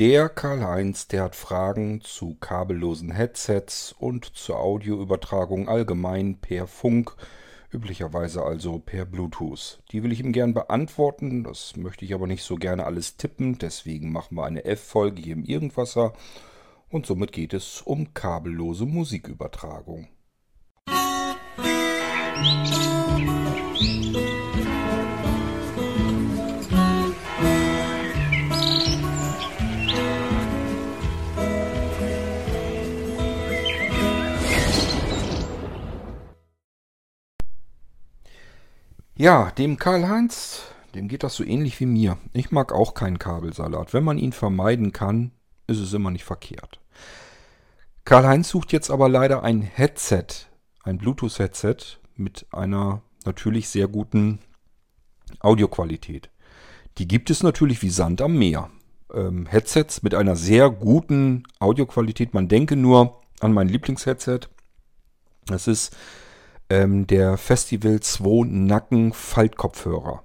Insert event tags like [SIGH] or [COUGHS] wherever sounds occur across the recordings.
Der Karl-Heinz, der hat Fragen zu kabellosen Headsets und zur Audioübertragung allgemein per Funk, üblicherweise also per Bluetooth. Die will ich ihm gern beantworten, das möchte ich aber nicht so gerne alles tippen, deswegen machen wir eine F-Folge hier im Irgendwasser und somit geht es um kabellose Musikübertragung. Ja, dem Karl-Heinz, dem geht das so ähnlich wie mir. Ich mag auch keinen Kabelsalat. Wenn man ihn vermeiden kann, ist es immer nicht verkehrt. Karl-Heinz sucht jetzt aber leider ein Headset, ein Bluetooth-Headset mit einer natürlich sehr guten Audioqualität. Die gibt es natürlich wie Sand am Meer. Ähm, Headsets mit einer sehr guten Audioqualität. Man denke nur an mein Lieblingsheadset. Das ist ähm, der Festival 2 Nacken Faltkopfhörer.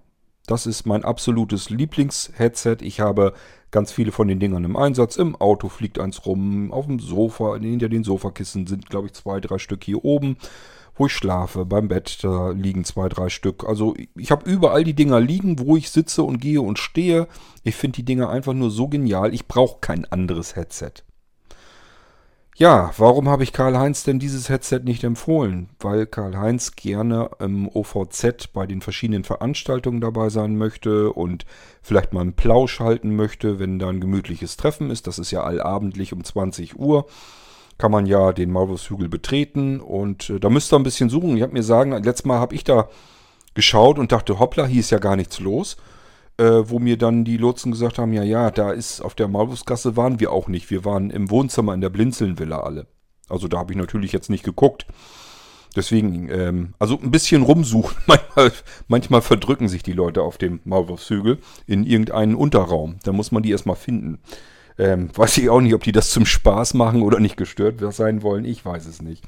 Das ist mein absolutes Lieblingsheadset. Ich habe ganz viele von den Dingern im Einsatz. Im Auto fliegt eins rum, auf dem Sofa, hinter den Sofakissen sind, glaube ich, zwei, drei Stück hier oben, wo ich schlafe. Beim Bett, da liegen zwei, drei Stück. Also ich habe überall die Dinger liegen, wo ich sitze und gehe und stehe. Ich finde die Dinger einfach nur so genial. Ich brauche kein anderes Headset. Ja, warum habe ich Karl-Heinz denn dieses Headset nicht empfohlen? Weil Karl-Heinz gerne im OVZ bei den verschiedenen Veranstaltungen dabei sein möchte und vielleicht mal einen Plausch halten möchte, wenn da ein gemütliches Treffen ist. Das ist ja allabendlich um 20 Uhr. Kann man ja den Maulwurfshügel betreten und äh, da müsst ihr ein bisschen suchen. Ich habe mir sagen, letztes Mal habe ich da geschaut und dachte, hoppla, hier ist ja gar nichts los äh, wo mir dann die Lotsen gesagt haben, ja, ja, da ist auf der Malwurfsgasse waren wir auch nicht. Wir waren im Wohnzimmer in der Blinzelnvilla alle. Also da habe ich natürlich jetzt nicht geguckt. Deswegen, ähm, also ein bisschen rumsuchen. [LAUGHS] Manchmal, manchmal verdrücken sich die Leute auf dem Maulwurfshügel in irgendeinen Unterraum. Da muss man die erstmal finden. Ähm, weiß ich auch nicht, ob die das zum Spaß machen oder nicht gestört sein wollen. Ich weiß es nicht.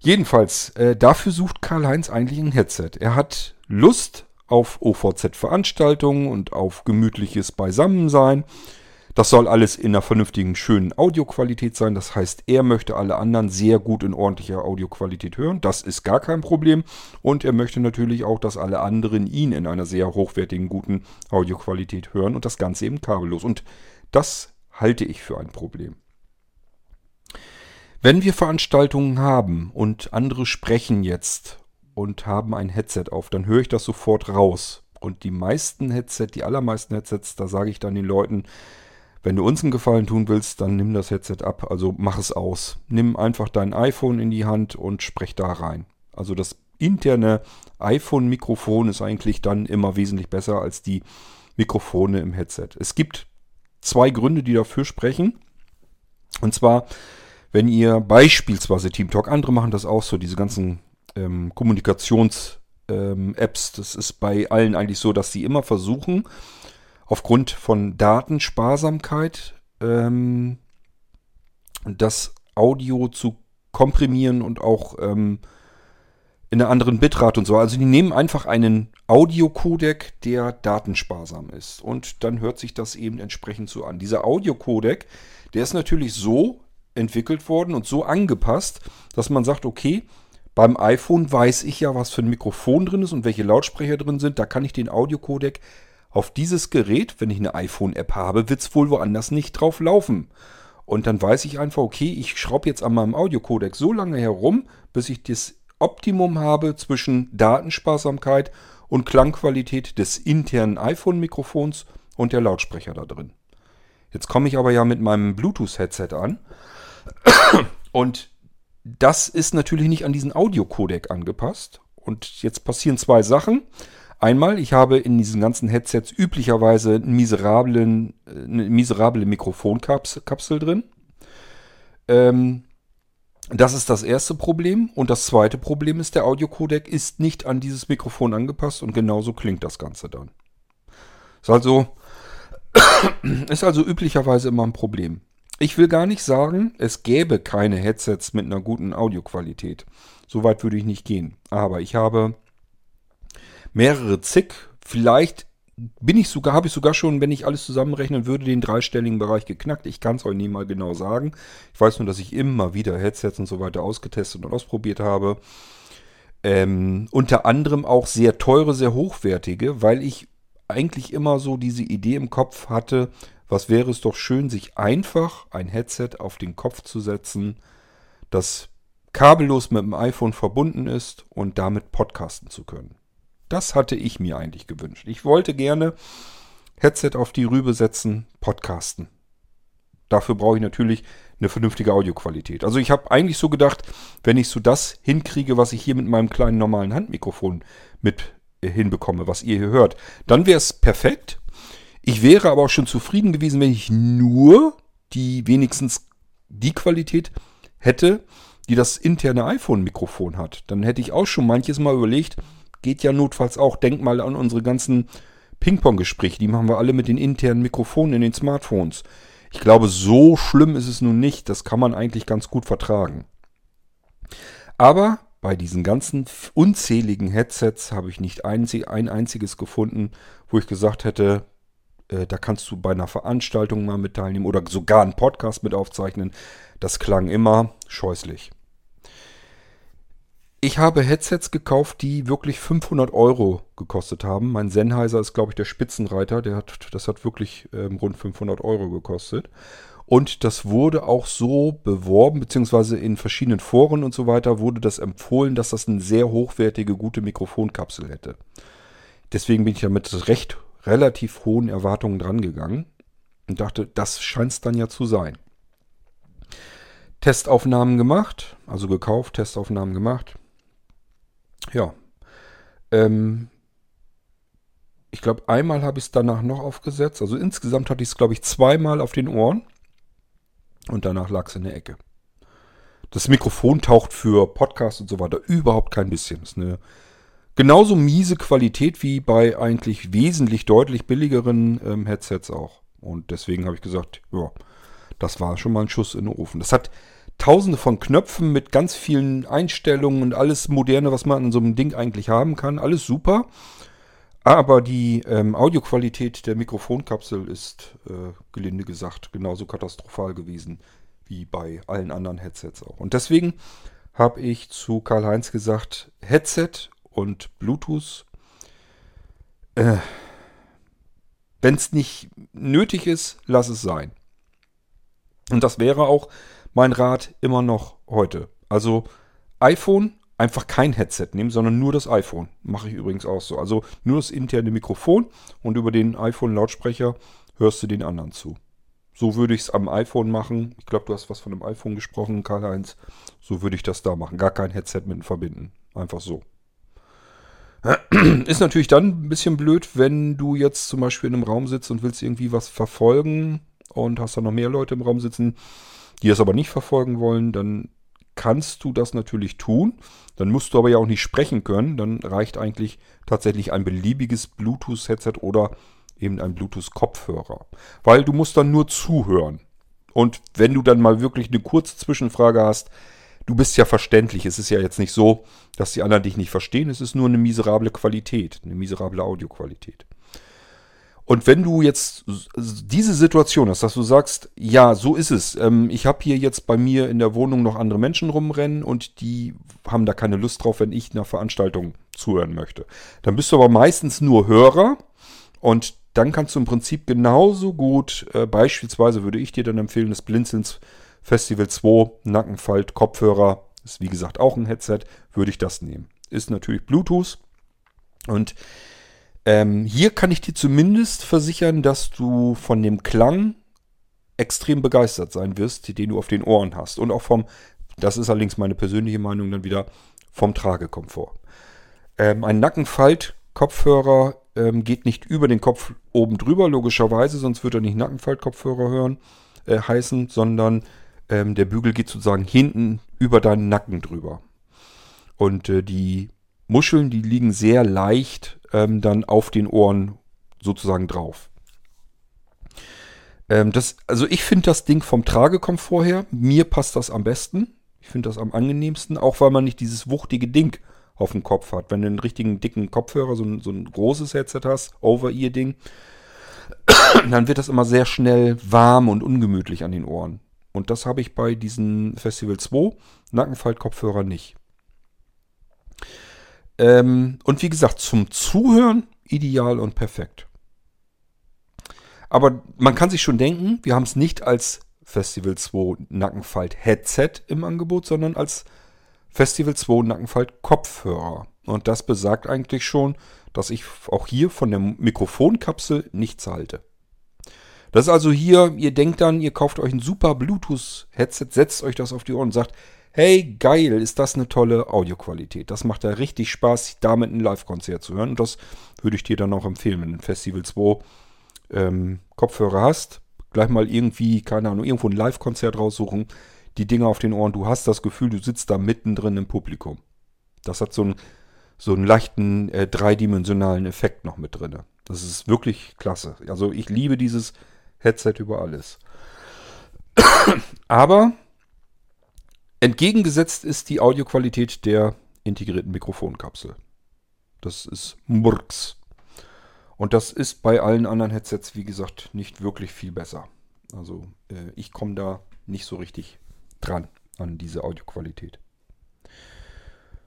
Jedenfalls, äh, dafür sucht Karl-Heinz eigentlich ein Headset. Er hat Lust auf OVZ-Veranstaltungen und auf gemütliches Beisammensein. Das soll alles in einer vernünftigen, schönen Audioqualität sein. Das heißt, er möchte alle anderen sehr gut in ordentlicher Audioqualität hören. Das ist gar kein Problem. Und er möchte natürlich auch, dass alle anderen ihn in einer sehr hochwertigen, guten Audioqualität hören. Und das Ganze eben kabellos. Und das halte ich für ein Problem. Wenn wir Veranstaltungen haben und andere sprechen jetzt und haben ein Headset auf, dann höre ich das sofort raus. Und die meisten Headset, die allermeisten Headsets, da sage ich dann den Leuten, wenn du uns einen Gefallen tun willst, dann nimm das Headset ab, also mach es aus. Nimm einfach dein iPhone in die Hand und sprech da rein. Also das interne iPhone-Mikrofon ist eigentlich dann immer wesentlich besser als die Mikrofone im Headset. Es gibt zwei Gründe, die dafür sprechen. Und zwar, wenn ihr beispielsweise TeamTalk, andere machen das auch so, diese ganzen ähm, Kommunikations- ähm. Das ist bei allen eigentlich so, dass sie immer versuchen, aufgrund von Datensparsamkeit ähm, das Audio zu komprimieren und auch ähm, in einer anderen Bitrate und so. Also die nehmen einfach einen Audiocodec, der datensparsam ist. Und dann hört sich das eben entsprechend so an. Dieser Audiocodec, der ist natürlich so entwickelt worden und so angepasst, dass man sagt, okay, beim iPhone weiß ich ja, was für ein Mikrofon drin ist und welche Lautsprecher drin sind. Da kann ich den Audiocodec auf dieses Gerät, wenn ich eine iPhone-App habe, wird es wohl woanders nicht drauf laufen. Und dann weiß ich einfach, okay, ich schraube jetzt an meinem Audiocodec so lange herum, bis ich das Optimum habe zwischen Datensparsamkeit und Klangqualität des internen iPhone-Mikrofons und der Lautsprecher da drin. Jetzt komme ich aber ja mit meinem Bluetooth-Headset an und das ist natürlich nicht an diesen Audiocodec angepasst. Und jetzt passieren zwei Sachen. Einmal, ich habe in diesen ganzen Headsets üblicherweise einen miserablen, eine miserable Mikrofonkapsel drin. Ähm, das ist das erste Problem. Und das zweite Problem ist, der Audiocodec ist nicht an dieses Mikrofon angepasst und genauso klingt das Ganze dann. Ist also, [COUGHS] ist also üblicherweise immer ein Problem. Ich will gar nicht sagen, es gäbe keine Headsets mit einer guten Audioqualität. So weit würde ich nicht gehen. Aber ich habe mehrere zig, vielleicht bin ich sogar, habe ich sogar schon, wenn ich alles zusammenrechnen würde, den dreistelligen Bereich geknackt. Ich kann es euch nie mal genau sagen. Ich weiß nur, dass ich immer wieder Headsets und so weiter ausgetestet und ausprobiert habe. Ähm, unter anderem auch sehr teure, sehr hochwertige, weil ich eigentlich immer so diese Idee im Kopf hatte, was wäre es doch schön, sich einfach ein Headset auf den Kopf zu setzen, das kabellos mit dem iPhone verbunden ist und damit podcasten zu können. Das hatte ich mir eigentlich gewünscht. Ich wollte gerne Headset auf die Rübe setzen, podcasten. Dafür brauche ich natürlich eine vernünftige Audioqualität. Also ich habe eigentlich so gedacht, wenn ich so das hinkriege, was ich hier mit meinem kleinen normalen Handmikrofon mit äh, hinbekomme, was ihr hier hört, dann wäre es perfekt. Ich wäre aber auch schon zufrieden gewesen, wenn ich nur die wenigstens die Qualität hätte, die das interne iPhone-Mikrofon hat. Dann hätte ich auch schon manches Mal überlegt, geht ja notfalls auch. Denk mal an unsere ganzen Ping-Pong-Gespräche. Die machen wir alle mit den internen Mikrofonen in den Smartphones. Ich glaube, so schlimm ist es nun nicht. Das kann man eigentlich ganz gut vertragen. Aber bei diesen ganzen unzähligen Headsets habe ich nicht ein, ein einziges gefunden, wo ich gesagt hätte, äh, da kannst du bei einer Veranstaltung mal mit teilnehmen oder sogar einen Podcast mit aufzeichnen. Das klang immer scheußlich. Ich habe Headsets gekauft, die wirklich 500 Euro gekostet haben. Mein Sennheiser ist, glaube ich, der Spitzenreiter. Der hat, das hat wirklich ähm, rund 500 Euro gekostet. Und das wurde auch so beworben, beziehungsweise in verschiedenen Foren und so weiter wurde das empfohlen, dass das eine sehr hochwertige, gute Mikrofonkapsel hätte. Deswegen bin ich damit recht relativ hohen Erwartungen drangegangen und dachte, das scheint es dann ja zu sein. Testaufnahmen gemacht, also gekauft, Testaufnahmen gemacht ja. Ähm, ich glaube, einmal habe ich es danach noch aufgesetzt. Also insgesamt hatte ich es, glaube ich, zweimal auf den Ohren. Und danach lag es in der Ecke. Das Mikrofon taucht für Podcast und so weiter überhaupt kein bisschen. Das ist eine genauso miese Qualität wie bei eigentlich wesentlich deutlich billigeren ähm, Headsets auch. Und deswegen habe ich gesagt, ja, das war schon mal ein Schuss in den Ofen. Das hat tausende von Knöpfen mit ganz vielen Einstellungen und alles moderne, was man an so einem Ding eigentlich haben kann. Alles super. Aber die ähm, Audioqualität der Mikrofonkapsel ist, äh, gelinde gesagt, genauso katastrophal gewesen wie bei allen anderen Headsets auch. Und deswegen habe ich zu Karl-Heinz gesagt, Headset und Bluetooth, äh, wenn es nicht nötig ist, lass es sein. Und das wäre auch mein Rat immer noch heute. Also iPhone, einfach kein Headset nehmen, sondern nur das iPhone. Mache ich übrigens auch so. Also nur das interne Mikrofon und über den iPhone-Lautsprecher hörst du den anderen zu. So würde ich es am iPhone machen. Ich glaube, du hast was von dem iPhone gesprochen, Karl-Heinz. So würde ich das da machen. Gar kein Headset mit verbinden. Einfach so. [CLEARS THROAT] Ist natürlich dann ein bisschen blöd, wenn du jetzt zum Beispiel in einem Raum sitzt und willst irgendwie was verfolgen und hast da noch mehr Leute im Raum sitzen, die das aber nicht verfolgen wollen, dann kannst du das natürlich tun. Dann musst du aber ja auch nicht sprechen können. Dann reicht eigentlich tatsächlich ein beliebiges Bluetooth-Headset oder eben ein Bluetooth-Kopfhörer. Weil du musst dann nur zuhören. Und wenn du dann mal wirklich eine kurze Zwischenfrage hast, du bist ja verständlich. Es ist ja jetzt nicht so, dass die anderen dich nicht verstehen. Es ist nur eine miserable Qualität, eine miserable Audioqualität. Und wenn du jetzt diese Situation hast, dass du sagst, ja, so ist es. Ähm, ich habe hier jetzt bei mir in der Wohnung noch andere Menschen rumrennen und die haben da keine Lust drauf, wenn ich einer Veranstaltung zuhören möchte. Dann bist du aber meistens nur Hörer und dann kannst du im Prinzip genauso gut, äh, beispielsweise würde ich dir dann empfehlen, das Blinzelns Festival 2 Nackenfalt Kopfhörer, ist wie gesagt auch ein Headset, würde ich das nehmen. Ist natürlich Bluetooth und ähm, hier kann ich dir zumindest versichern, dass du von dem Klang extrem begeistert sein wirst, den du auf den Ohren hast. Und auch vom, das ist allerdings meine persönliche Meinung, dann wieder vom Tragekomfort. Ähm, ein Nackenfalt-Kopfhörer ähm, geht nicht über den Kopf oben drüber, logischerweise, sonst würde er nicht Nackenfalt-Kopfhörer hören, äh, heißen, sondern ähm, der Bügel geht sozusagen hinten über deinen Nacken drüber. Und äh, die Muscheln, die liegen sehr leicht ähm, dann auf den Ohren sozusagen drauf. Ähm, das, also ich finde das Ding vom Tragekomfort her, mir passt das am besten. Ich finde das am angenehmsten, auch weil man nicht dieses wuchtige Ding auf dem Kopf hat. Wenn du einen richtigen dicken Kopfhörer, so ein, so ein großes Headset hast, Over-Ear-Ding, [CLEARS THROAT] dann wird das immer sehr schnell warm und ungemütlich an den Ohren. Und das habe ich bei diesen Festival 2 Nackenfalt-Kopfhörer nicht. Ähm, und wie gesagt, zum Zuhören ideal und perfekt. Aber man kann sich schon denken, wir haben es nicht als Festival 2 Nackenfalt Headset im Angebot, sondern als Festival 2 Nackenfalt Kopfhörer. Und das besagt eigentlich schon, dass ich auch hier von der Mikrofonkapsel nichts halte. Das ist also hier, ihr denkt dann, ihr kauft euch ein super Bluetooth-Headset, setzt euch das auf die Ohren und sagt, hey, geil, ist das eine tolle Audioqualität. Das macht ja richtig Spaß, damit ein Live-Konzert zu hören. Und das würde ich dir dann auch empfehlen, wenn du ein Festival 2 ähm, Kopfhörer hast. Gleich mal irgendwie, keine Ahnung, irgendwo ein Live-Konzert raussuchen, die Dinge auf den Ohren. Du hast das Gefühl, du sitzt da mittendrin im Publikum. Das hat so einen, so einen leichten äh, dreidimensionalen Effekt noch mit drin. Das ist wirklich klasse. Also ich liebe dieses Headset über alles. [COUGHS] Aber entgegengesetzt ist die Audioqualität der integrierten Mikrofonkapsel. Das ist Murks. Und das ist bei allen anderen Headsets, wie gesagt, nicht wirklich viel besser. Also äh, ich komme da nicht so richtig dran an diese Audioqualität.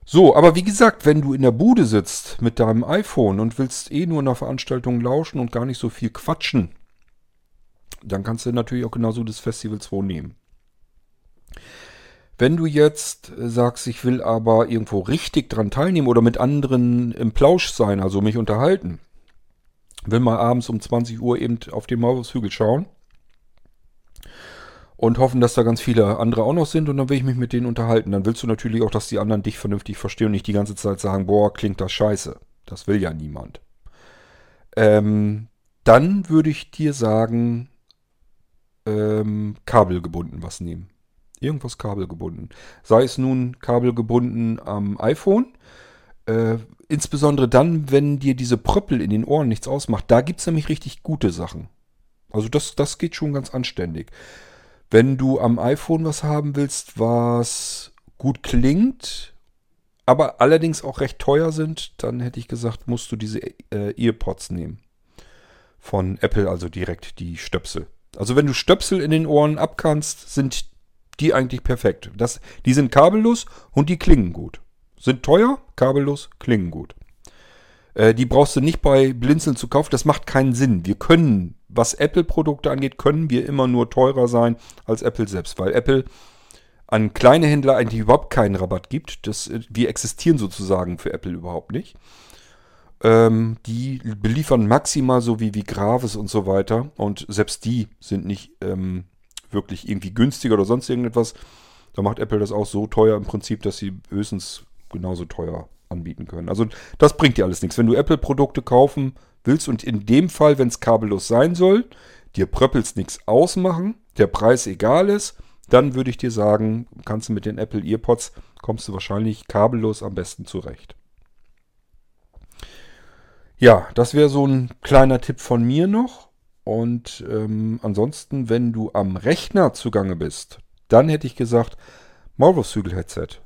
So, aber wie gesagt, wenn du in der Bude sitzt mit deinem iPhone und willst eh nur in einer Veranstaltung lauschen und gar nicht so viel quatschen, dann kannst du natürlich auch genauso das Festival 2 nehmen. Wenn du jetzt sagst, ich will aber irgendwo richtig dran teilnehmen oder mit anderen im Plausch sein, also mich unterhalten, will mal abends um 20 Uhr eben auf den Maulwurfshügel schauen und hoffen, dass da ganz viele andere auch noch sind und dann will ich mich mit denen unterhalten. Dann willst du natürlich auch, dass die anderen dich vernünftig verstehen und nicht die ganze Zeit sagen, boah, klingt das scheiße. Das will ja niemand. Ähm, dann würde ich dir sagen, ähm, kabelgebunden was nehmen. Irgendwas kabelgebunden. Sei es nun kabelgebunden am iPhone. Äh, insbesondere dann, wenn dir diese Pröppel in den Ohren nichts ausmacht. Da gibt es nämlich richtig gute Sachen. Also das, das geht schon ganz anständig. Wenn du am iPhone was haben willst, was gut klingt, aber allerdings auch recht teuer sind, dann hätte ich gesagt, musst du diese äh, EarPods nehmen. Von Apple, also direkt die Stöpsel. Also wenn du Stöpsel in den Ohren abkannst, sind die eigentlich perfekt. Das, die sind kabellos und die klingen gut. Sind teuer, kabellos, klingen gut. Äh, die brauchst du nicht bei Blinzeln zu kaufen. Das macht keinen Sinn. Wir können, was Apple-Produkte angeht, können wir immer nur teurer sein als Apple selbst, weil Apple an kleine Händler eigentlich überhaupt keinen Rabatt gibt. Das, äh, wir existieren sozusagen für Apple überhaupt nicht. Ähm, die beliefern maximal so wie, wie Gravis und so weiter. Und selbst die sind nicht ähm, wirklich irgendwie günstiger oder sonst irgendetwas. Da macht Apple das auch so teuer im Prinzip, dass sie höchstens genauso teuer anbieten können. Also das bringt dir alles nichts. Wenn du Apple-Produkte kaufen willst und in dem Fall, wenn es kabellos sein soll, dir Pröppels nichts ausmachen, der Preis egal ist, dann würde ich dir sagen, kannst du mit den Apple EarPods, kommst du wahrscheinlich kabellos am besten zurecht. Ja, das wäre so ein kleiner Tipp von mir noch. Und ähm, ansonsten, wenn du am Rechner zugange bist, dann hätte ich gesagt, Maulwurfshügel-Headset.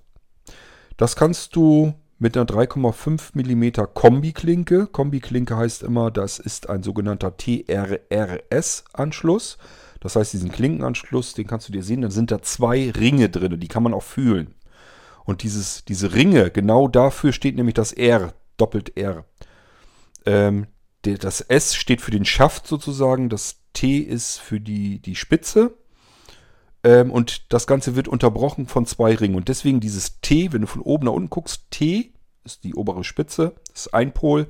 Das kannst du mit einer 3,5 mm Kombi-Klinke. Kombi-Klinke heißt immer, das ist ein sogenannter TRRS-Anschluss. Das heißt, diesen Klinkenanschluss, den kannst du dir sehen, dann sind da zwei Ringe drin, die kann man auch fühlen. Und dieses, diese Ringe, genau dafür steht nämlich das R, doppelt R. Ähm, das S steht für den Schaft sozusagen, das T ist für die, die Spitze. Ähm, und das Ganze wird unterbrochen von zwei Ringen. Und deswegen dieses T, wenn du von oben nach unten guckst, T ist die obere Spitze, ist ein Pol,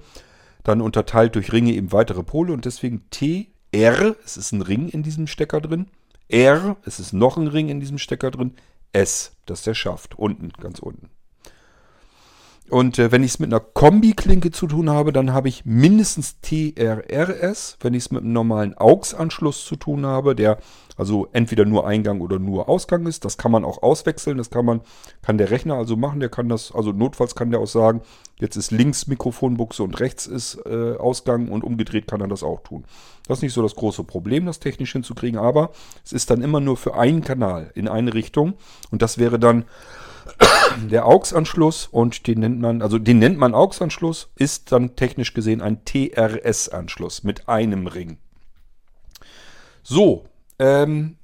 dann unterteilt durch Ringe eben weitere Pole und deswegen T, R, es ist ein Ring in diesem Stecker drin, R, es ist noch ein Ring in diesem Stecker drin, S, das ist der Schaft, unten, ganz unten. Und äh, wenn ich es mit einer Kombi-Klinke zu tun habe, dann habe ich mindestens TRRS. Wenn ich es mit einem normalen AUX-Anschluss zu tun habe, der also entweder nur Eingang oder nur Ausgang ist, das kann man auch auswechseln. Das kann man, kann der Rechner also machen. Der kann das, also notfalls kann der auch sagen, jetzt ist links Mikrofonbuchse und rechts ist äh, Ausgang und umgedreht kann er das auch tun. Das ist nicht so das große Problem, das technisch hinzukriegen, aber es ist dann immer nur für einen Kanal in eine Richtung und das wäre dann Der AUX-Anschluss und den nennt man, also den nennt man AUX-Anschluss, ist dann technisch gesehen ein TRS-Anschluss mit einem Ring. So, ähm,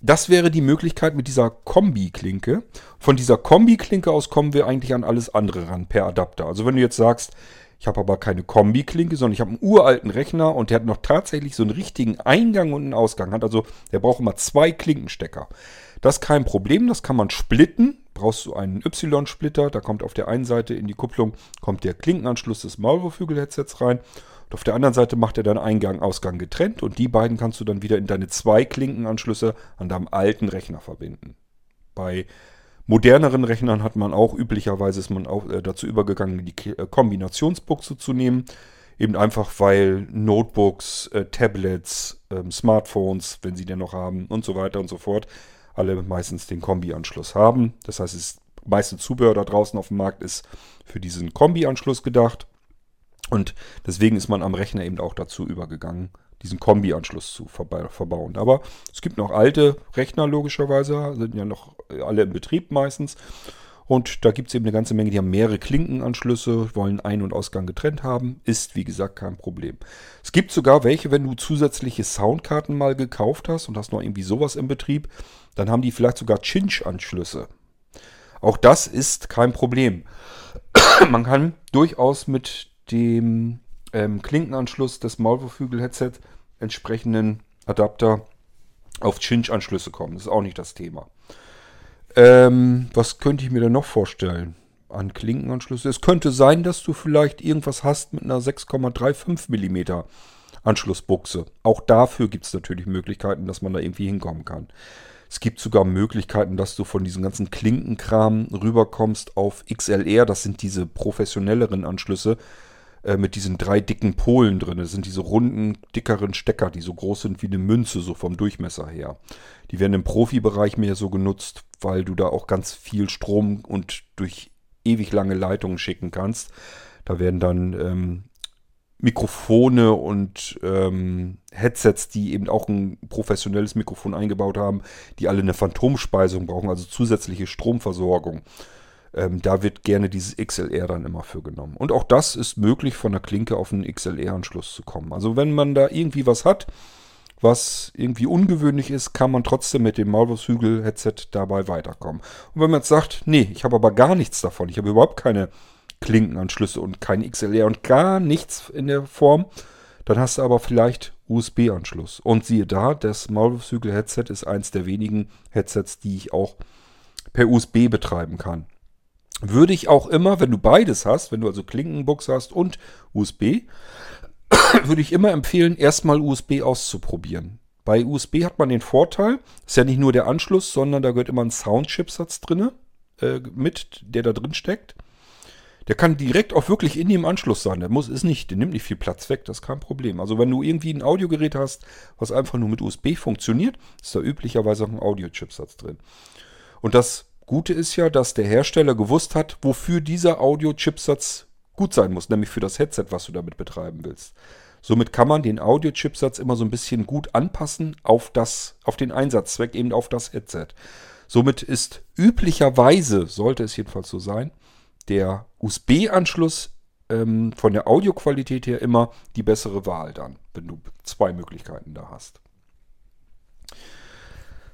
das wäre die Möglichkeit mit dieser Kombi-Klinke. Von dieser Kombi-Klinke aus kommen wir eigentlich an alles andere ran per Adapter. Also wenn du jetzt sagst, ich habe aber keine Kombi-Klinke, sondern ich habe einen uralten Rechner und der hat noch tatsächlich so einen richtigen Eingang und einen Ausgang. Hat also, der braucht immer zwei Klinkenstecker. Das ist kein Problem, das kann man splitten. Brauchst du einen Y-Splitter, da kommt auf der einen Seite in die Kupplung kommt der Klinkenanschluss des Maulwurfhügel-Headsets rein. Und auf der anderen Seite macht er dann Eingang, Ausgang getrennt und die beiden kannst du dann wieder in deine zwei Klinkenanschlüsse an deinem alten Rechner verbinden. Bei moderneren Rechnern hat man auch üblicherweise ist man auch äh, dazu übergegangen, die äh, Kombinationsbuchse zu nehmen. Eben einfach, weil Notebooks, äh, Tablets, ähm, Smartphones, wenn sie denn noch haben und so weiter und so fort, alle meistens den Kombi-Anschluss haben. Das heißt, das meiste Zubehör da draußen auf dem Markt ist für diesen Kombi-Anschluss gedacht. Und deswegen ist man am Rechner eben auch dazu übergegangen, diesen Kombi-Anschluss zu verbauen. Aber es gibt noch alte Rechner logischerweise, sind ja noch alle im Betrieb meistens. Und da gibt es eben eine ganze Menge, die haben mehrere Klinkenanschlüsse, wollen Ein- und Ausgang getrennt haben. Ist, wie gesagt, kein Problem. Es gibt sogar welche, wenn du zusätzliche Soundkarten mal gekauft hast und hast noch irgendwie sowas im Betrieb, dann haben die vielleicht sogar Cinch-Anschlüsse. Auch das ist kein Problem. [CLEARS THROAT] Man kann durchaus mit dem ähm, Klinkenanschluss des Maulwurfhügel-Headset entsprechenden Adapter auf Cinch-Anschlüsse kommen. Das ist auch nicht das Thema. Ähm, was könnte ich mir denn noch vorstellen an Klinkenanschlüsse? Es könnte sein, dass du vielleicht irgendwas hast mit einer 6,35 mm Anschlussbuchse. Auch dafür gibt es natürlich Möglichkeiten, dass man da irgendwie hinkommen kann. Es gibt sogar Möglichkeiten, dass du von diesem ganzen Klinkenkram rüberkommst auf XLR. Das sind diese professionelleren Anschlüsse äh, mit diesen drei dicken Polen drin. Das sind diese runden, dickeren Stecker, die so groß sind wie eine Münze, so vom Durchmesser her. Die werden im Profibereich mehr so genutzt, weil du da auch ganz viel Strom und durch ewig lange Leitungen schicken kannst. Da werden dann ähm, Mikrofone und ähm, Headsets, die eben auch ein professionelles Mikrofon eingebaut haben, die alle eine Phantomspeisung brauchen, also zusätzliche Stromversorgung. Ähm, da wird gerne dieses XLR dann immer für genommen. Und auch das ist möglich, von der Klinke auf einen XLR-Anschluss zu kommen. Also wenn man da irgendwie was hat, was irgendwie ungewöhnlich ist, kann man trotzdem mit dem Maulwurfshügel-Headset dabei weiterkommen. Und wenn man jetzt sagt, nee, ich habe aber gar nichts davon, ich habe überhaupt keine Klinkenanschlüsse und kein XLR und gar nichts in der Form, dann hast du aber vielleicht USB-Anschluss. Und siehe da, das Maulwurfshügel-Headset ist eins der wenigen Headsets, die ich auch per USB betreiben kann. Würde ich auch immer, wenn du beides hast, wenn du also Klinkenbuchs hast und USB, [CLEARS THROAT] würde ich immer empfehlen, erstmal USB auszuprobieren. Bei USB hat man den Vorteil, ist ja nicht nur der Anschluss, sondern da gehört immer ein Soundchipsatz drin äh, mit, der da drin steckt. Der kann direkt auch wirklich in dem Anschluss sein. Der muss, ist nicht, der nimmt nicht viel Platz weg, das ist kein Problem. Also wenn du irgendwie ein Audiogerät hast, was einfach nur mit USB funktioniert, ist da üblicherweise auch ein Audio-Chipsatz drin. Und das Gute ist ja, dass der Hersteller gewusst hat, wofür dieser Audio-Chipsatz gut sein muss, nämlich für das Headset, was du damit betreiben willst. Somit kann man den Audio-Chipsatz immer so ein bisschen gut anpassen auf, das, auf den Einsatzzweck, eben auf das Headset. Somit ist üblicherweise, sollte es jedenfalls so sein, der USB-Anschluss ähm, von der Audioqualität her immer die bessere Wahl dann, wenn du zwei Möglichkeiten da hast.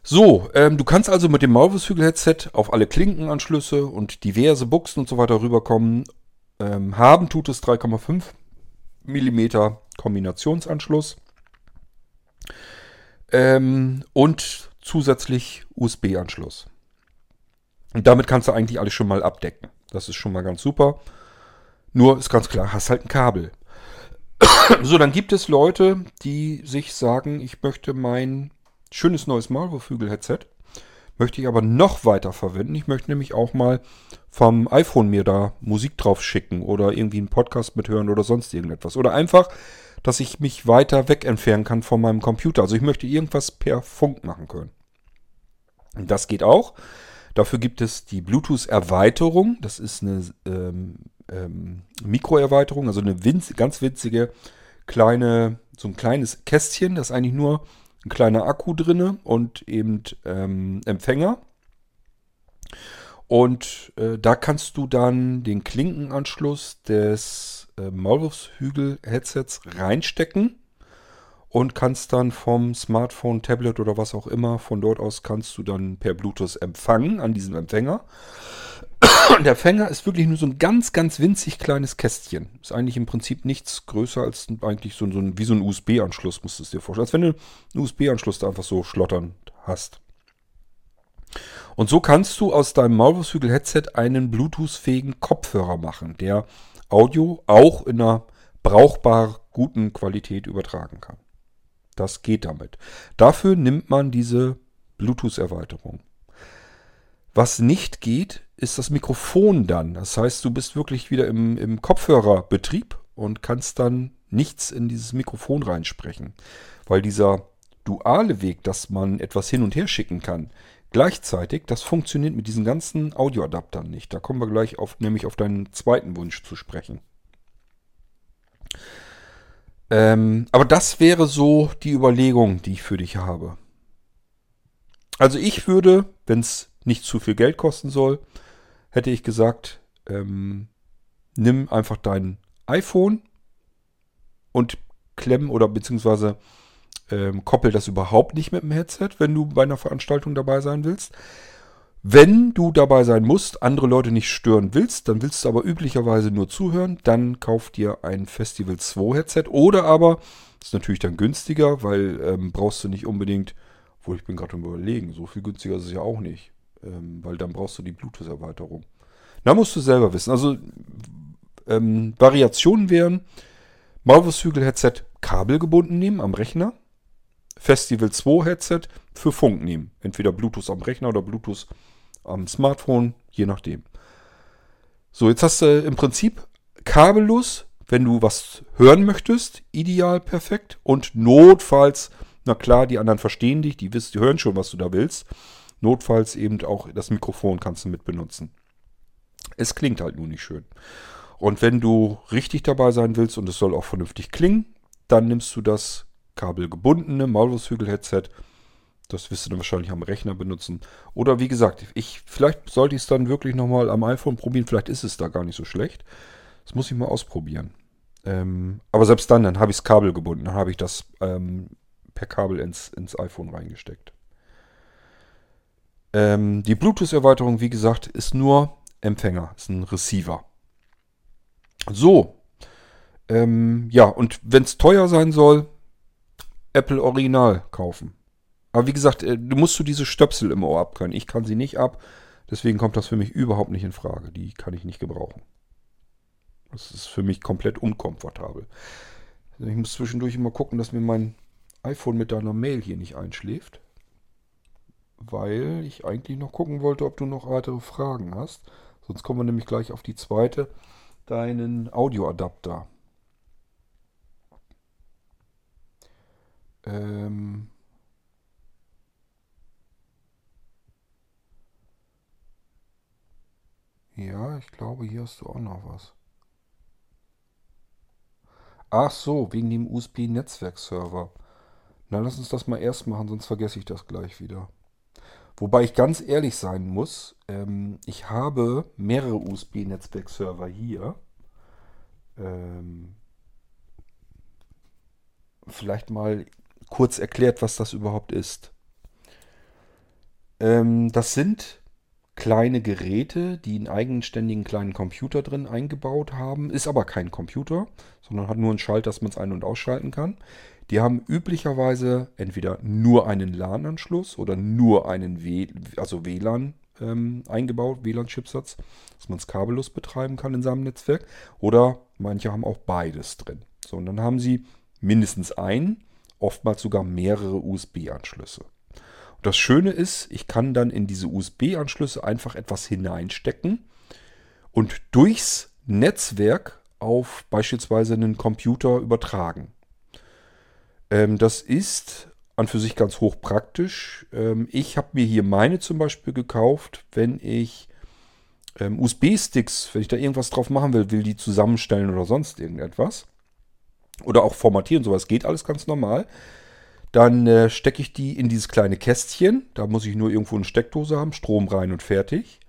So, ähm, du kannst also mit dem Maulwurfshügel-Headset auf alle Klinkenanschlüsse und diverse Buchsen und so weiter rüberkommen. Ähm, haben tut es 3,5 mm Kombinationsanschluss. Ähm, und zusätzlich USB-Anschluss. Und damit kannst du eigentlich alles schon mal abdecken. Das ist schon mal ganz super. Nur ist ganz klar, hast halt ein Kabel. [COUGHS] so, dann gibt es Leute, die sich sagen, ich möchte mein Schönes neues Maulwurfhügel-Headset. Möchte ich aber noch weiter verwenden. Ich möchte nämlich auch mal vom iPhone mir da Musik drauf schicken oder irgendwie einen Podcast mithören oder sonst irgendetwas. Oder einfach, dass ich mich weiter weg entfernen kann von meinem Computer. Also ich möchte irgendwas per Funk machen können. Das geht auch. Dafür gibt es die Bluetooth-Erweiterung. Das ist eine ähm, ähm, Mikroerweiterung, also eine winz ganz winzige kleine, so ein kleines Kästchen, das eigentlich nur ein kleiner Akku drinne und eben ähm, Empfänger. Und äh, da kannst du dann den Klinkenanschluss des äh, Maulwurfshügel-Headsets reinstecken und kannst dann vom Smartphone, Tablet oder was auch immer, von dort aus kannst du dann per Bluetooth empfangen an diesem Empfänger. Und der Empfänger ist wirklich nur so ein ganz, ganz winzig kleines Kästchen. Ist eigentlich im Prinzip nichts größer als eigentlich so, so ein, wie so ein USB-Anschluss, musst du es dir vorstellen. Als wenn du einen USB-Anschluss da einfach so schlottern hast. Und so kannst du aus deinem Maulwurfshügel-Headset einen Bluetooth-fähigen Kopfhörer machen, der Audio auch in einer brauchbar guten Qualität übertragen kann. Das geht damit. Dafür nimmt man diese Bluetooth-Erweiterung. Was nicht geht, ist das Mikrofon dann. Das heißt, du bist wirklich wieder im, im Kopfhörerbetrieb und kannst dann nichts in dieses Mikrofon reinsprechen. Weil dieser duale Weg, dass man etwas hin und her schicken kann, gleichzeitig, das funktioniert mit diesen ganzen Audioadaptern nicht. Da kommen wir gleich auf, nämlich auf deinen zweiten Wunsch zu sprechen. Ähm, aber das wäre so die Überlegung, die ich für dich habe. Also ich würde, wenn es nicht zu viel Geld kosten soll, hätte ich gesagt, ähm, nimm einfach dein iPhone und klemm oder beziehungsweise ähm, koppel das überhaupt nicht mit dem Headset, wenn du bei einer Veranstaltung dabei sein willst. Wenn du dabei sein musst, andere Leute nicht stören willst, dann willst du aber üblicherweise nur zuhören, dann kauf dir ein Festival 2 Headset oder aber, ist natürlich dann günstiger, weil ähm, brauchst du nicht unbedingt, wo ich bin gerade überlegen, so viel günstiger ist es ja auch nicht, ähm, weil dann brauchst du die Bluetooth-Erweiterung. Da musst du selber wissen. Also ähm, Variationen wären Maulwurfshügel-Headset kabelgebunden nehmen am Rechner, Festival 2 Headset für Funk nehmen. Entweder Bluetooth am Rechner oder Bluetooth am Smartphone, je nachdem. So, jetzt hast du im Prinzip kabellos, wenn du was hören möchtest, ideal perfekt. Und notfalls, na klar, die anderen verstehen dich, die wissen, die hören schon, was du da willst. Notfalls eben auch das Mikrofon kannst du mit benutzen. Es klingt halt nur nicht schön. Und wenn du richtig dabei sein willst und es soll auch vernünftig klingen, dann nimmst du das kabelgebundene Maulwurfshügel-Headset das wirst du dann wahrscheinlich am Rechner benutzen. Oder wie gesagt, ich, vielleicht sollte ich es dann wirklich nochmal am iPhone probieren. Vielleicht ist es da gar nicht so schlecht. Das muss ich mal ausprobieren. Ähm, aber selbst dann, dann habe ich das Kabel gebunden. Dann habe ich das ähm, per Kabel ins, ins iPhone reingesteckt. Ähm, die Bluetooth-Erweiterung, wie gesagt, ist nur Empfänger, ist ein Receiver. So. Ähm, ja, und wenn es teuer sein soll, Apple Original kaufen. Aber wie gesagt, äh, du musst du diese Stöpsel im Ohr abkönnen. Ich kann sie nicht ab. Deswegen kommt das für mich überhaupt nicht in Frage. Die kann ich nicht gebrauchen. Das ist für mich komplett unkomfortabel. Ich muss zwischendurch immer gucken, dass mir mein iPhone mit deiner Mail hier nicht einschläft. Weil ich eigentlich noch gucken wollte, ob du noch weitere Fragen hast. Sonst kommen wir nämlich gleich auf die zweite. Deinen Audioadapter. Ähm, Ja, ich glaube, hier hast du auch noch was. Ach so, wegen dem USB-Netzwerkserver. Na, lass uns das mal erst machen, sonst vergesse ich das gleich wieder. Wobei ich ganz ehrlich sein muss, ähm, ich habe mehrere USB-Netzwerkserver hier. Ähm, vielleicht mal kurz erklärt, was das überhaupt ist. Ähm, das sind kleine Geräte, die einen eigenständigen kleinen Computer drin eingebaut haben. Ist aber kein Computer, sondern hat nur einen Schalter, dass man es ein- und ausschalten kann. Die haben üblicherweise entweder nur einen LAN-Anschluss oder nur einen w also WLAN ähm, eingebaut, WLAN-Chipsatz, dass man es kabellos betreiben kann in seinem Netzwerk. Oder manche haben auch beides drin. So, und dann haben sie mindestens einen, oftmals sogar mehrere USB-Anschlüsse. Das Schöne ist, ich kann dann in diese USB-Anschlüsse einfach etwas hineinstecken und durchs Netzwerk auf beispielsweise einen Computer übertragen. Ähm, das ist an für sich ganz hoch praktisch. Ähm, ich habe mir hier meine zum Beispiel gekauft, wenn ich ähm, USB-Sticks, wenn ich da irgendwas drauf machen will, will die zusammenstellen oder sonst irgendetwas. Oder auch formatieren, sowas geht alles ganz normal. Dann äh, stecke ich die in dieses kleine Kästchen. Da muss ich nur irgendwo eine Steckdose haben, Strom rein und fertig.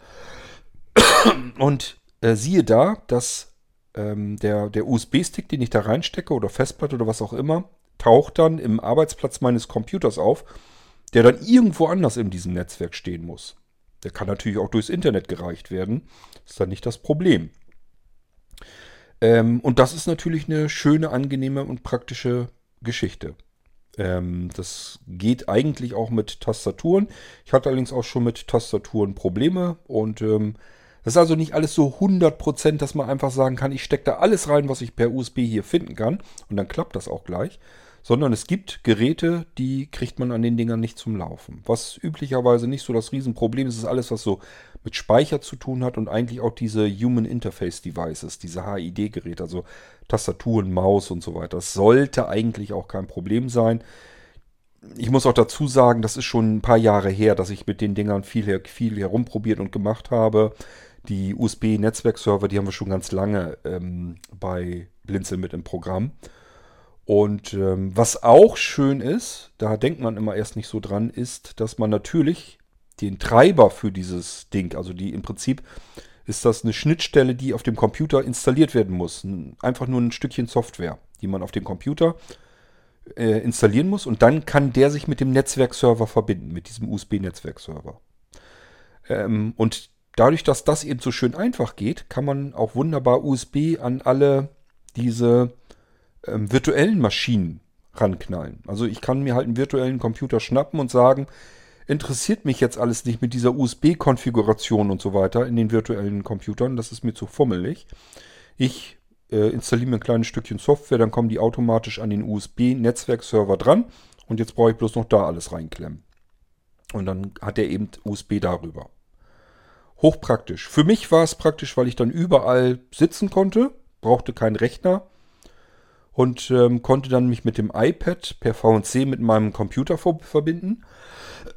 [CLEARS THROAT] Und äh, siehe da, dass ähm, der, der USB-Stick, den ich da reinstecke oder Festplatte oder was auch immer, taucht dann im Arbeitsplatz meines Computers auf, der dann irgendwo anders in diesem Netzwerk stehen muss. Der kann natürlich auch durchs Internet gereicht werden. Ist dann nicht das Problem. Ähm, und das ist natürlich eine schöne, angenehme und praktische Geschichte. Ähm, das geht eigentlich auch mit Tastaturen. Ich hatte allerdings auch schon mit Tastaturen Probleme und ähm, das ist also nicht alles so 100%, dass man einfach sagen kann, ich stecke da alles rein, was ich per USB hier finden kann und dann klappt das auch gleich. Sondern es gibt Geräte, die kriegt man an den Dingern nicht zum Laufen. Was üblicherweise nicht so das Riesenproblem ist, ist alles, was so mit Speicher zu tun hat und eigentlich auch diese Human Interface Devices, diese HID-Geräte, also Tastaturen, Maus und so weiter. Das sollte eigentlich auch kein Problem sein. Ich muss auch dazu sagen, das ist schon ein paar Jahre her, dass ich mit den Dingern viel, viel herumprobiert und gemacht habe. Die USB-Netzwerkserver, die haben wir schon ganz lange ähm, bei Blinzel mit im Programm. Und ähm, was auch schön ist, da denkt man immer erst nicht so dran, ist, dass man natürlich den Treiber für dieses Ding, also die im Prinzip ist das eine Schnittstelle, die auf dem Computer installiert werden muss. Einfach nur ein Stückchen Software, die man auf dem Computer äh, installieren muss und dann kann der sich mit dem Netzwerkserver verbinden, mit diesem USB-Netzwerkserver. Ähm, und dadurch, dass das eben so schön einfach geht, kann man auch wunderbar USB an alle diese ähm, virtuellen Maschinen ranknallen. Also ich kann mir halt einen virtuellen Computer schnappen und sagen, interessiert mich jetzt alles nicht mit dieser USB-Konfiguration und so weiter in den virtuellen Computern. Das ist mir zu fummelig. Ich äh, installiere mir ein kleines Stückchen Software, dann kommen die automatisch an den USB-Netzwerkserver dran und jetzt brauche ich bloß noch da alles reinklemmen. Und dann hat er eben USB darüber. Hochpraktisch. Für mich war es praktisch, weil ich dann überall sitzen konnte, brauchte keinen Rechner, und ähm, konnte dann mich mit dem iPad per VNC mit meinem Computer verbinden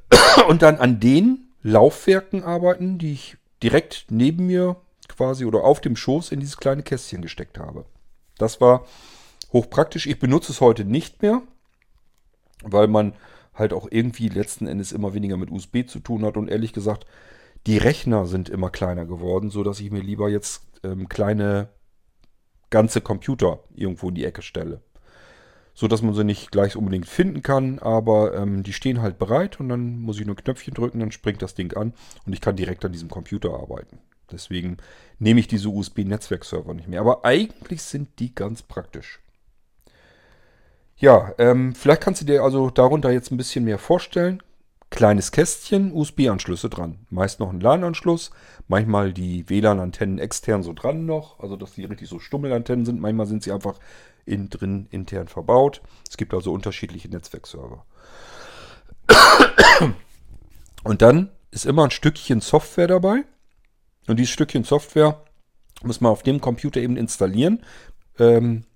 [CLEARS THROAT] und dann an den Laufwerken arbeiten, die ich direkt neben mir quasi oder auf dem Schoß in dieses kleine Kästchen gesteckt habe. Das war hochpraktisch. Ich benutze es heute nicht mehr, weil man halt auch irgendwie letzten Endes immer weniger mit USB zu tun hat und ehrlich gesagt, die Rechner sind immer kleiner geworden, so dass ich mir lieber jetzt ähm, kleine ganze Computer irgendwo in die Ecke stelle. So dass man sie nicht gleich unbedingt finden kann, aber ähm, die stehen halt bereit und dann muss ich nur ein Knöpfchen drücken, dann springt das Ding an und ich kann direkt an diesem Computer arbeiten. Deswegen nehme ich diese USB-Netzwerkserver nicht mehr. Aber eigentlich sind die ganz praktisch. Ja, ähm, vielleicht kannst du dir also darunter jetzt ein bisschen mehr vorstellen. Kleines Kästchen, USB-Anschlüsse dran. Meist noch ein LAN-Anschluss, manchmal die WLAN-Antennen extern so dran noch, also dass die richtig so Stummelantennen sind. Manchmal sind sie einfach in, drin intern verbaut. Es gibt also unterschiedliche Netzwerkserver. Und dann ist immer ein Stückchen Software dabei. Und dieses Stückchen Software muss man auf dem Computer eben installieren, ähm,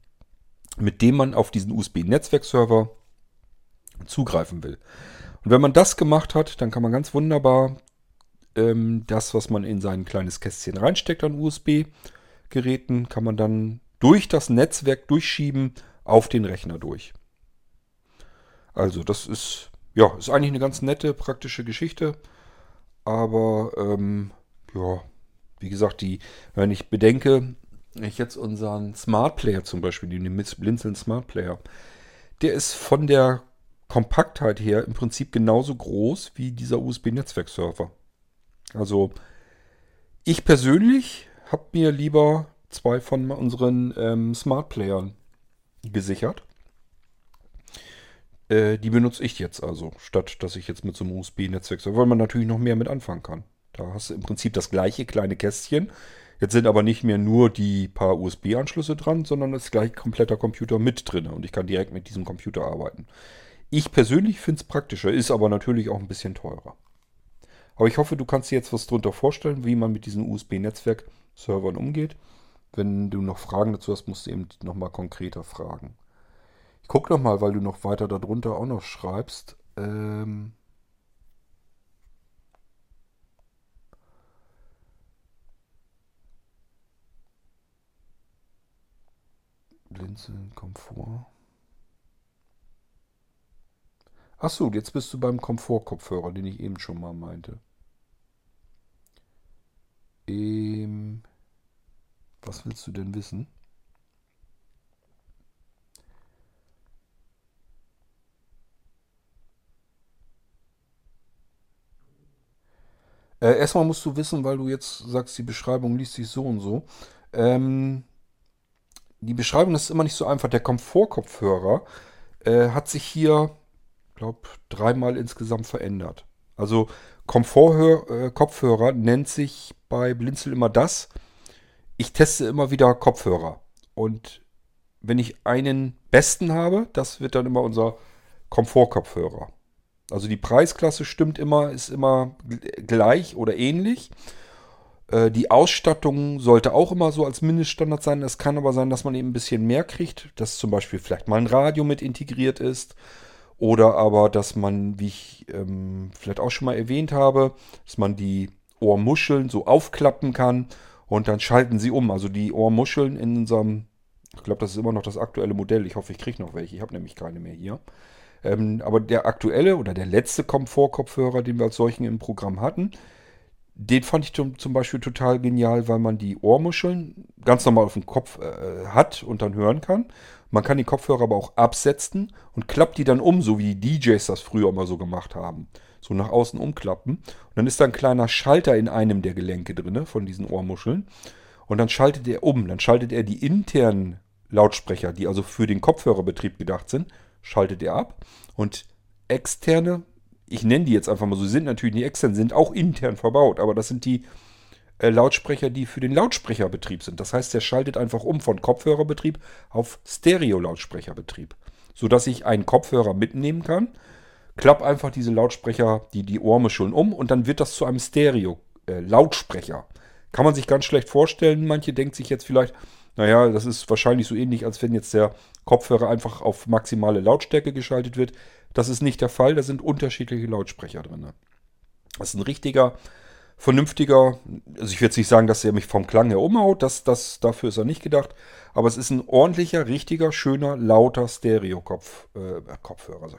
mit dem man auf diesen USB-Netzwerkserver zugreifen will. Und wenn man das gemacht hat, dann kann man ganz wunderbar ähm, das, was man in sein kleines Kästchen reinsteckt an USB-Geräten, kann man dann durch das Netzwerk durchschieben auf den Rechner durch. Also das ist, ja, ist eigentlich eine ganz nette, praktische Geschichte. Aber, ähm, ja, wie gesagt, die, wenn ich bedenke, ich jetzt unseren Smart Player zum Beispiel, den Blinzeln Smart Player, der ist von der Kompaktheit her im Prinzip genauso groß wie dieser USB-Netzwerkserver. Also ich persönlich habe mir lieber zwei von unseren ähm, Smart Playern gesichert. Äh, die benutze ich jetzt also, statt dass ich jetzt mit so einem USB-Netzwerkserver, weil man natürlich noch mehr mit anfangen kann. Da hast du im Prinzip das gleiche kleine Kästchen. Jetzt sind aber nicht mehr nur die paar USB-Anschlüsse dran, sondern es ist gleich kompletter Computer mit drin und ich kann direkt mit diesem Computer arbeiten. Ich persönlich finde es praktischer, ist aber natürlich auch ein bisschen teurer. Aber ich hoffe, du kannst dir jetzt was drunter vorstellen, wie man mit diesen USB-Netzwerk-Servern umgeht. Wenn du noch Fragen dazu hast, musst du eben nochmal konkreter fragen. Ich gucke nochmal, weil du noch weiter darunter auch noch schreibst. Ähm Blinzeln, Komfort. Achso, jetzt bist du beim Komfortkopfhörer, den ich eben schon mal meinte. Ähm, was willst du denn wissen? Äh, erstmal musst du wissen, weil du jetzt sagst, die Beschreibung liest sich so und so. Ähm, die Beschreibung ist immer nicht so einfach. Der Komfortkopfhörer äh, hat sich hier, glaube dreimal insgesamt verändert. Also Komfortkopfhörer äh, nennt sich bei Blinzel immer das. Ich teste immer wieder Kopfhörer. Und wenn ich einen besten habe, das wird dann immer unser Komfortkopfhörer. Also die Preisklasse stimmt immer, ist immer gleich oder ähnlich. Äh, die Ausstattung sollte auch immer so als Mindeststandard sein. Es kann aber sein, dass man eben ein bisschen mehr kriegt, dass zum Beispiel vielleicht mal ein Radio mit integriert ist. Oder aber, dass man, wie ich ähm, vielleicht auch schon mal erwähnt habe, dass man die Ohrmuscheln so aufklappen kann und dann schalten sie um. Also die Ohrmuscheln in unserem, ich glaube, das ist immer noch das aktuelle Modell. Ich hoffe, ich kriege noch welche. Ich habe nämlich keine mehr hier. Ähm, aber der aktuelle oder der letzte Komfortkopfhörer, den wir als solchen im Programm hatten, den fand ich zum Beispiel total genial, weil man die Ohrmuscheln ganz normal auf dem Kopf äh, hat und dann hören kann. Man kann die Kopfhörer aber auch absetzen und klappt die dann um, so wie die DJs das früher immer so gemacht haben. So nach außen umklappen. Und dann ist da ein kleiner Schalter in einem der Gelenke drin, von diesen Ohrmuscheln. Und dann schaltet er um. Dann schaltet er die internen Lautsprecher, die also für den Kopfhörerbetrieb gedacht sind, schaltet er ab. Und externe, ich nenne die jetzt einfach mal so, sind natürlich nicht extern, sind auch intern verbaut, aber das sind die äh, Lautsprecher, die für den Lautsprecherbetrieb sind. Das heißt, der schaltet einfach um von Kopfhörerbetrieb auf Stereo-Lautsprecherbetrieb, sodass ich einen Kopfhörer mitnehmen kann, klapp einfach diese Lautsprecher, die, die Ohrmuscheln um und dann wird das zu einem Stereo-Lautsprecher. Äh, kann man sich ganz schlecht vorstellen. Manche denkt sich jetzt vielleicht, naja, das ist wahrscheinlich so ähnlich, als wenn jetzt der Kopfhörer einfach auf maximale Lautstärke geschaltet wird. Das ist nicht der Fall, da sind unterschiedliche Lautsprecher drin. Das ist ein richtiger, vernünftiger, also ich jetzt nicht sagen, dass er mich vom Klang her umhaut, das, das, dafür ist er nicht gedacht, aber es ist ein ordentlicher, richtiger, schöner, lauter Stereo-Kopfhörer, äh, Kopfhörer,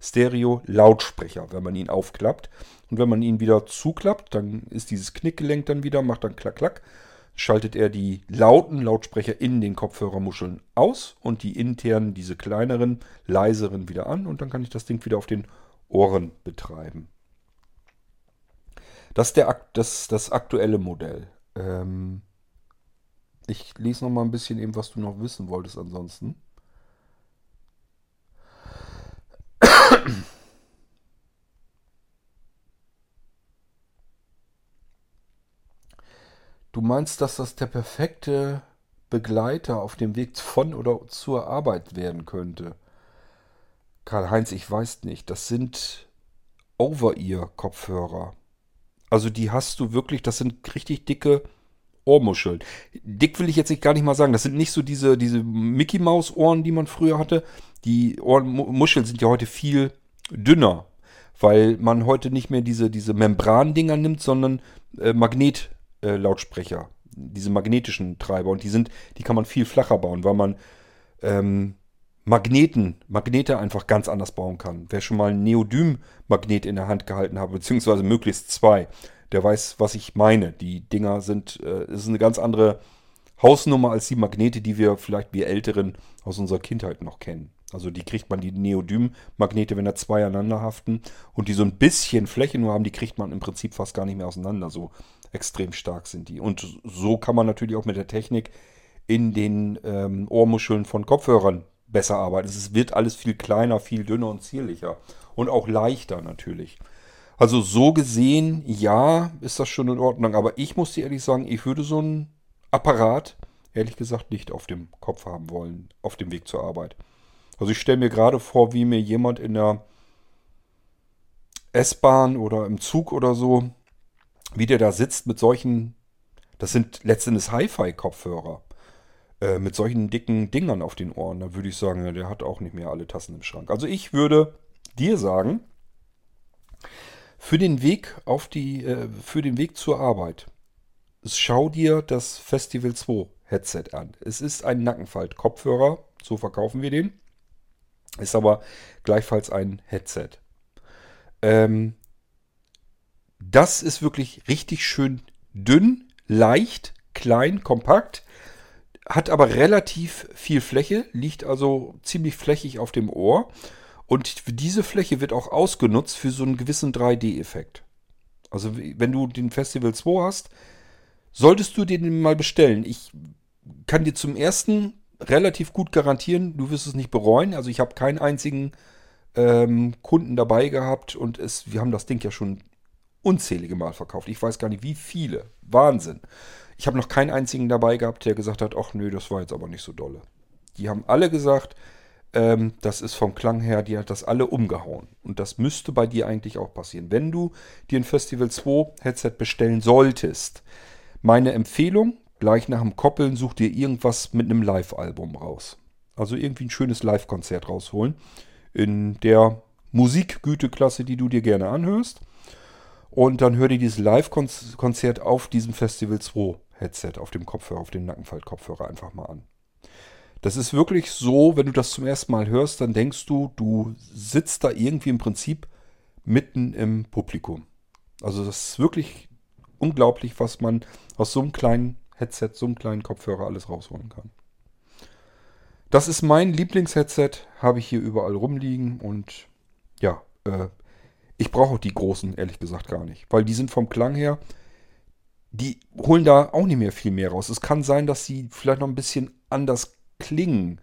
Stereo-Lautsprecher, wenn man ihn aufklappt. Und wenn man ihn wieder zuklappt, dann ist dieses Knickgelenk dann wieder, macht dann klack, klack schaltet er die lauten Lautsprecher in den Kopfhörermuscheln aus und die internen, diese kleineren, leiseren wieder an und dann kann ich das Ding wieder auf den Ohren betreiben. Das ist der, das, das aktuelle Modell. Ähm ich lese noch mal ein bisschen eben, was du noch wissen wolltest ansonsten. Du meinst, dass das der perfekte Begleiter auf dem Weg von oder zur Arbeit werden könnte? Karl-Heinz, ich weiß nicht. Das sind Over-Ear-Kopfhörer. Also die hast du wirklich, das sind richtig dicke Ohrmuscheln. Dick will ich jetzt gar nicht mal sagen. Das sind nicht so diese, diese Mickey-Maus-Ohren, die man früher hatte. Die Ohrmuscheln sind ja heute viel dünner, weil man heute nicht mehr diese, diese Membran-Dinger nimmt, sondern äh, Magnet, äh, Lautsprecher, diese magnetischen Treiber. Und die sind, die kann man viel flacher bauen, weil man ähm, Magneten, Magnete einfach ganz anders bauen kann. Wer schon mal ein Neodym-Magnet in der Hand gehalten hat, beziehungsweise möglichst zwei, der weiß, was ich meine. Die Dinger sind, äh, ist eine ganz andere Hausnummer als die Magnete, die wir vielleicht wir Älteren aus unserer Kindheit noch kennen. Also die kriegt man, die Neodym-Magnete, wenn da zwei aneinander haften und die so ein bisschen Fläche nur haben, die kriegt man im Prinzip fast gar nicht mehr auseinander. So extrem stark sind die. Und so kann man natürlich auch mit der Technik in den ähm, Ohrmuscheln von Kopfhörern besser arbeiten. Es wird alles viel kleiner, viel dünner und zierlicher. Und auch leichter natürlich. Also so gesehen, ja, ist das schon in Ordnung. Aber ich muss dir ehrlich sagen, ich würde so einen Apparat, ehrlich gesagt, nicht auf dem Kopf haben wollen, auf dem Weg zur Arbeit. Also ich stelle mir gerade vor, wie mir jemand in der S-Bahn oder im Zug oder so wie der da sitzt mit solchen, das sind letztendlich Hi-Fi-Kopfhörer, äh, mit solchen dicken Dingern auf den Ohren, da würde ich sagen, der hat auch nicht mehr alle Tassen im Schrank. Also ich würde dir sagen, für den Weg auf die, äh, für den Weg zur Arbeit, schau dir das Festival 2 Headset an. Es ist ein Nackenfalt-Kopfhörer, so verkaufen wir den. Ist aber gleichfalls ein Headset. Ähm, das ist wirklich richtig schön dünn, leicht, klein, kompakt, hat aber relativ viel Fläche, liegt also ziemlich flächig auf dem Ohr. Und diese Fläche wird auch ausgenutzt für so einen gewissen 3D-Effekt. Also wenn du den Festival 2 hast, solltest du den mal bestellen. Ich kann dir zum ersten relativ gut garantieren, du wirst es nicht bereuen. Also ich habe keinen einzigen ähm, Kunden dabei gehabt und es, wir haben das Ding ja schon unzählige Mal verkauft. Ich weiß gar nicht, wie viele. Wahnsinn. Ich habe noch keinen einzigen dabei gehabt, der gesagt hat, ach nö, das war jetzt aber nicht so dolle. Die haben alle gesagt, ähm, das ist vom Klang her, die hat das alle umgehauen. Und das müsste bei dir eigentlich auch passieren. Wenn du dir ein Festival 2 Headset bestellen solltest, meine Empfehlung, gleich nach dem Koppeln such dir irgendwas mit einem Live-Album raus. Also irgendwie ein schönes Live-Konzert rausholen. In der Musikgüteklasse, die du dir gerne anhörst. Und dann hör dir dieses Live-Konzert auf diesem Festival 2 Headset, auf dem Kopfhörer, auf dem Nackenfalt-Kopfhörer einfach mal an. Das ist wirklich so, wenn du das zum ersten Mal hörst, dann denkst du, du sitzt da irgendwie im Prinzip mitten im Publikum. Also das ist wirklich unglaublich, was man aus so einem kleinen Headset, so einem kleinen Kopfhörer alles rausholen kann. Das ist mein Lieblingsheadset, habe ich hier überall rumliegen und ja, äh, ich brauche die großen ehrlich gesagt gar nicht, weil die sind vom Klang her, die holen da auch nicht mehr viel mehr raus. Es kann sein, dass sie vielleicht noch ein bisschen anders klingen.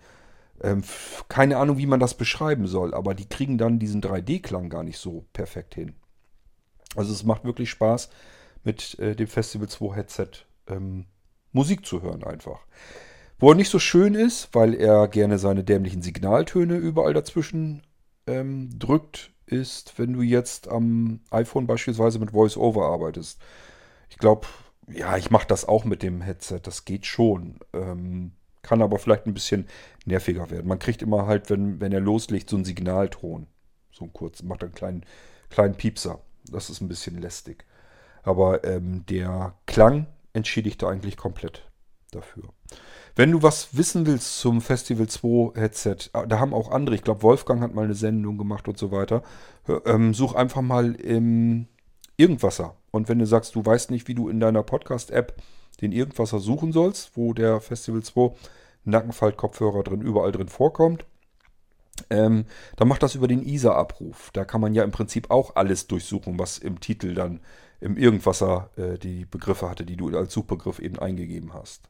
Ähm, keine Ahnung, wie man das beschreiben soll, aber die kriegen dann diesen 3D-Klang gar nicht so perfekt hin. Also es macht wirklich Spaß, mit äh, dem Festival 2 Headset ähm, Musik zu hören einfach. Wo er nicht so schön ist, weil er gerne seine dämlichen Signaltöne überall dazwischen ähm, drückt, ist, wenn du jetzt am iPhone beispielsweise mit VoiceOver arbeitest. Ich glaube, ja, ich mache das auch mit dem Headset. Das geht schon. Ähm, kann aber vielleicht ein bisschen nerviger werden. Man kriegt immer halt, wenn, wenn er loslegt, so einen Signalton. So ein kurz, macht einen kleinen, kleinen Piepser. Das ist ein bisschen lästig. Aber ähm, der Klang entschädigt da eigentlich komplett dafür. Wenn du was wissen willst zum Festival 2 Headset, ah, da haben auch andere, ich glaube Wolfgang hat mal eine Sendung gemacht und so weiter, ähm, such einfach mal im Irgendwasser. Und wenn du sagst, du weißt nicht, wie du in deiner Podcast-App den Irgendwasser suchen sollst, wo der Festival 2 Nackenfalt-Kopfhörer drin, überall drin vorkommt, ähm, dann macht das über den ISA-Abruf. Da kann man ja im Prinzip auch alles durchsuchen, was im Titel dann im Irgendwasser äh, die Begriffe hatte, die du als Suchbegriff eben eingegeben hast.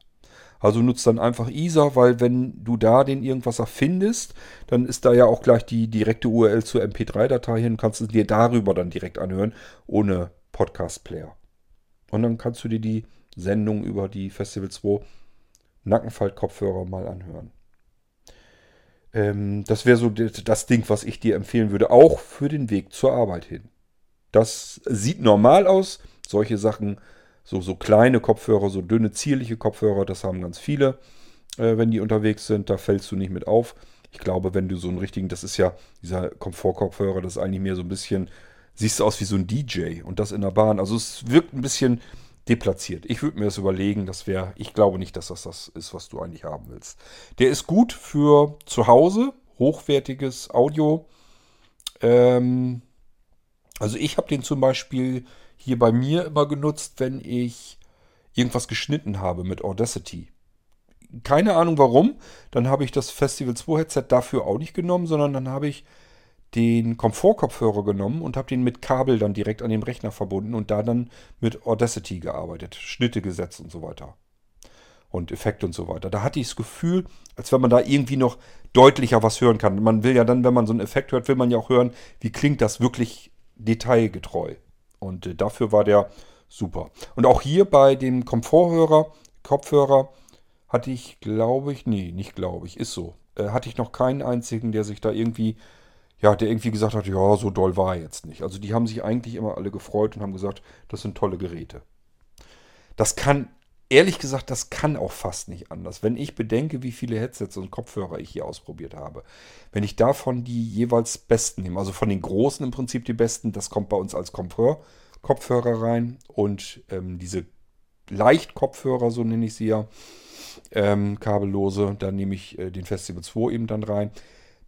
Also nutzt dann einfach ISA, weil wenn du da den Irgendwasser findest, dann ist da ja auch gleich die direkte URL zur MP3-Datei hin, kannst du dir darüber dann direkt anhören, ohne Podcast-Player. Und dann kannst du dir die Sendung über die Festival 2 Nackenfalt-Kopfhörer mal anhören. Ähm, das wäre so das Ding, was ich dir empfehlen würde, auch für den Weg zur Arbeit hin. Das sieht normal aus. Solche Sachen so, so kleine Kopfhörer, so dünne, zierliche Kopfhörer, das haben ganz viele, äh, wenn die unterwegs sind. Da fällst du nicht mit auf. Ich glaube, wenn du so einen richtigen, das ist ja dieser Komfortkopfhörer, das ist eigentlich mehr so ein bisschen, siehst du aus wie so ein DJ und das in der Bahn. Also es wirkt ein bisschen deplatziert. Ich würde mir das überlegen, das wäre, ich glaube nicht, dass das das ist, was du eigentlich haben willst. Der ist gut für zu Hause, hochwertiges Audio. Ähm, also ich habe den zum Beispiel hier bei mir immer genutzt, wenn ich irgendwas geschnitten habe mit Audacity. Keine Ahnung warum. Dann habe ich das Festival 2 Headset dafür auch nicht genommen, sondern dann habe ich den Komfortkopfhörer genommen und habe den mit Kabel dann direkt an den Rechner verbunden und da dann mit Audacity gearbeitet, Schnitte gesetzt und so weiter. Und Effekte und so weiter. Da hatte ich das Gefühl, als wenn man da irgendwie noch deutlicher was hören kann. Man will ja dann, wenn man so einen Effekt hört, will man ja auch hören, wie klingt das wirklich detailgetreu. Und äh, dafür war der super. Und auch hier bei dem Komforthörer, Kopfhörer, hatte ich, glaube ich, nee, nicht glaube ich, ist so. Äh, hatte ich noch keinen einzigen, der sich da irgendwie, ja, der irgendwie gesagt hat, ja, so doll war er jetzt nicht. Also die haben sich eigentlich immer alle gefreut und haben gesagt, das sind tolle Geräte. Das kann, ehrlich gesagt, das kann auch fast nicht anders. Wenn ich bedenke, wie viele Headsets und Kopfhörer ich hier ausprobiert habe, wenn ich davon die jeweils besten nehme, also von den großen im Prinzip die besten, das kommt bei uns als Komfort, Kopfhörer rein und ähm, diese Leicht-Kopfhörer, so nenne ich sie ja, ähm, kabellose, da nehme ich äh, den Festival 2 eben dann rein.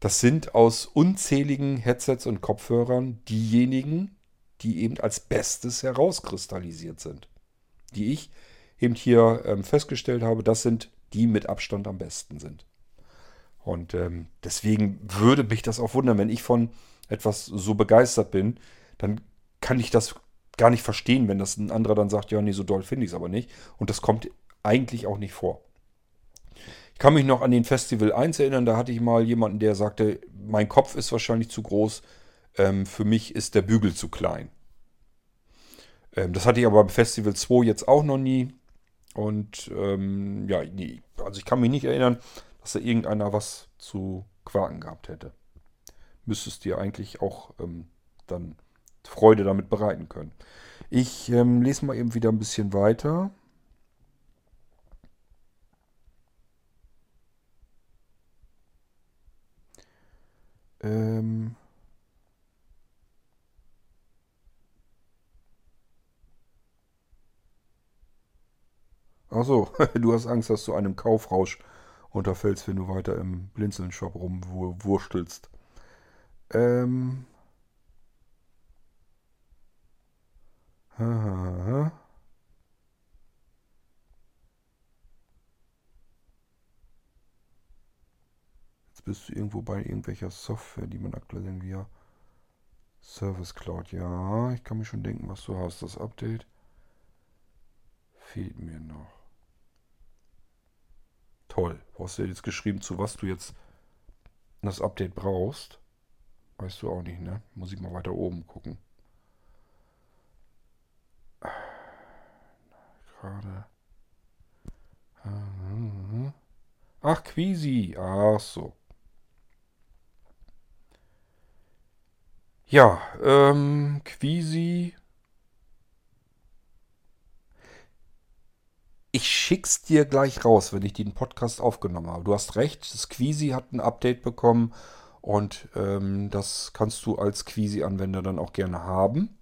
Das sind aus unzähligen Headsets und Kopfhörern diejenigen, die eben als Bestes herauskristallisiert sind. Die ich eben hier ähm, festgestellt habe, das sind die mit Abstand am besten sind. Und ähm, deswegen würde mich das auch wundern, wenn ich von etwas so begeistert bin, dann kann ich das gar nicht verstehen, wenn das ein anderer dann sagt, ja, nee, so doll finde ich es aber nicht. Und das kommt eigentlich auch nicht vor. Ich kann mich noch an den Festival 1 erinnern, da hatte ich mal jemanden, der sagte, mein Kopf ist wahrscheinlich zu groß, ähm, für mich ist der Bügel zu klein. Ähm, das hatte ich aber beim Festival 2 jetzt auch noch nie. Und ähm, ja, nee, also ich kann mich nicht erinnern, dass da irgendeiner was zu quaken gehabt hätte. Müsstest dir eigentlich auch ähm, dann Freude damit bereiten können. Ich ähm, lese mal eben wieder ein bisschen weiter. Ähm Achso, [LAUGHS] du hast Angst, dass du einem Kaufrausch unterfällst, wenn du weiter im Blinzeln-Shop rumwurstelst. Ähm. Jetzt bist du irgendwo bei irgendwelcher Software, die man aktualisieren via Service Cloud. Ja, ich kann mir schon denken, was du hast. Das Update fehlt mir noch. Toll. Du hast ja jetzt geschrieben, zu was du jetzt das Update brauchst. Weißt du auch nicht, ne? Muss ich mal weiter oben gucken. Gerade. Ach, Quisi. Ach so. Ja, ähm, Quisi. Ich schick's dir gleich raus, wenn ich den Podcast aufgenommen habe. Du hast recht, das Quisi hat ein Update bekommen und ähm, das kannst du als Quisi-Anwender dann auch gerne haben.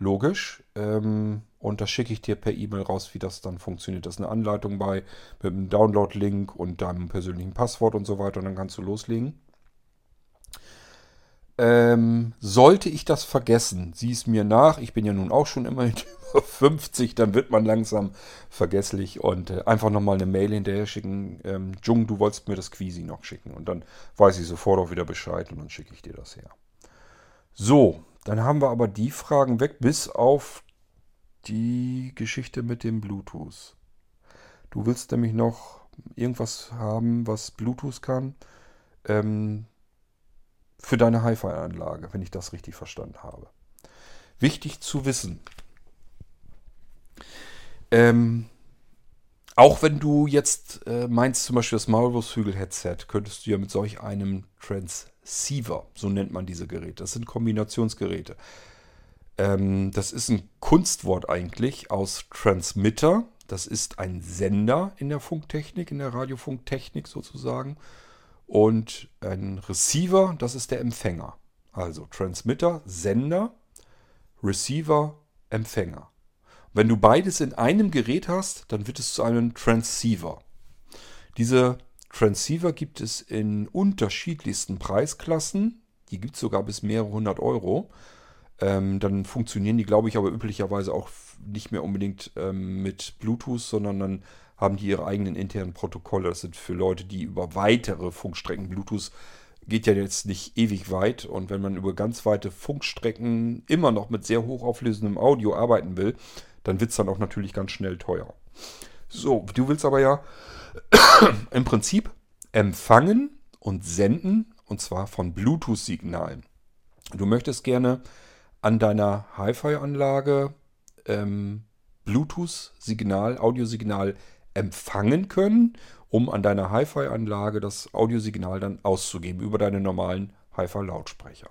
Logisch. Ähm, und das schicke ich dir per E-Mail raus, wie das dann funktioniert. Da ist eine Anleitung bei mit einem Download-Link und deinem persönlichen Passwort und so weiter. Und dann kannst du loslegen. Ähm, sollte ich das vergessen, sieh es mir nach. Ich bin ja nun auch schon immerhin über 50, dann wird man langsam vergesslich und äh, einfach nochmal eine Mail hinterher schicken. Ähm, Jung, du wolltest mir das Quisi noch schicken und dann weiß ich sofort auch wieder Bescheid und dann schicke ich dir das her. So, dann haben wir aber die Fragen weg, bis auf die Geschichte mit dem Bluetooth. Du willst nämlich noch irgendwas haben, was Bluetooth kann, ähm, für deine Hi-Fi-Anlage, wenn ich das richtig verstanden habe. Wichtig zu wissen. Ähm, auch wenn du jetzt äh, meinst, zum Beispiel das Maulwurfshügel-Headset, könntest du ja mit solch einem Transceiver, so nennt man diese Geräte, das sind Kombinationsgeräte. Ähm, das ist ein Kunstwort eigentlich aus Transmitter. Das ist ein Sender in der Funktechnik, in der Radiofunktechnik sozusagen. Und ein Receiver, das ist der Empfänger. Also Transmitter, Sender, Receiver, Empfänger. Wenn du beides in einem Gerät hast, dann wird es zu einem Transceiver. Diese Transceiver gibt es in unterschiedlichsten Preisklassen. Die gibt es sogar bis mehrere hundert Euro. Ähm, dann funktionieren die, glaube ich, aber üblicherweise auch nicht mehr unbedingt ähm, mit Bluetooth, sondern dann haben die ihre eigenen internen Protokolle. Das sind für Leute, die über weitere Funkstrecken Bluetooth geht ja jetzt nicht ewig weit und wenn man über ganz weite Funkstrecken immer noch mit sehr hochauflösendem Audio arbeiten will, dann wird es dann auch natürlich ganz schnell teuer. So, du willst aber ja [CLEARS THROAT] im Prinzip empfangen und senden und zwar von Bluetooth-Signalen. Du möchtest gerne an deiner Hi-Fi-Anlage ähm, Bluetooth-Signal, Audiosignal empfangen können, um an deiner Hi-Fi-Anlage das Audiosignal dann auszugeben über deine normalen Hi-Fi-Lautsprecher.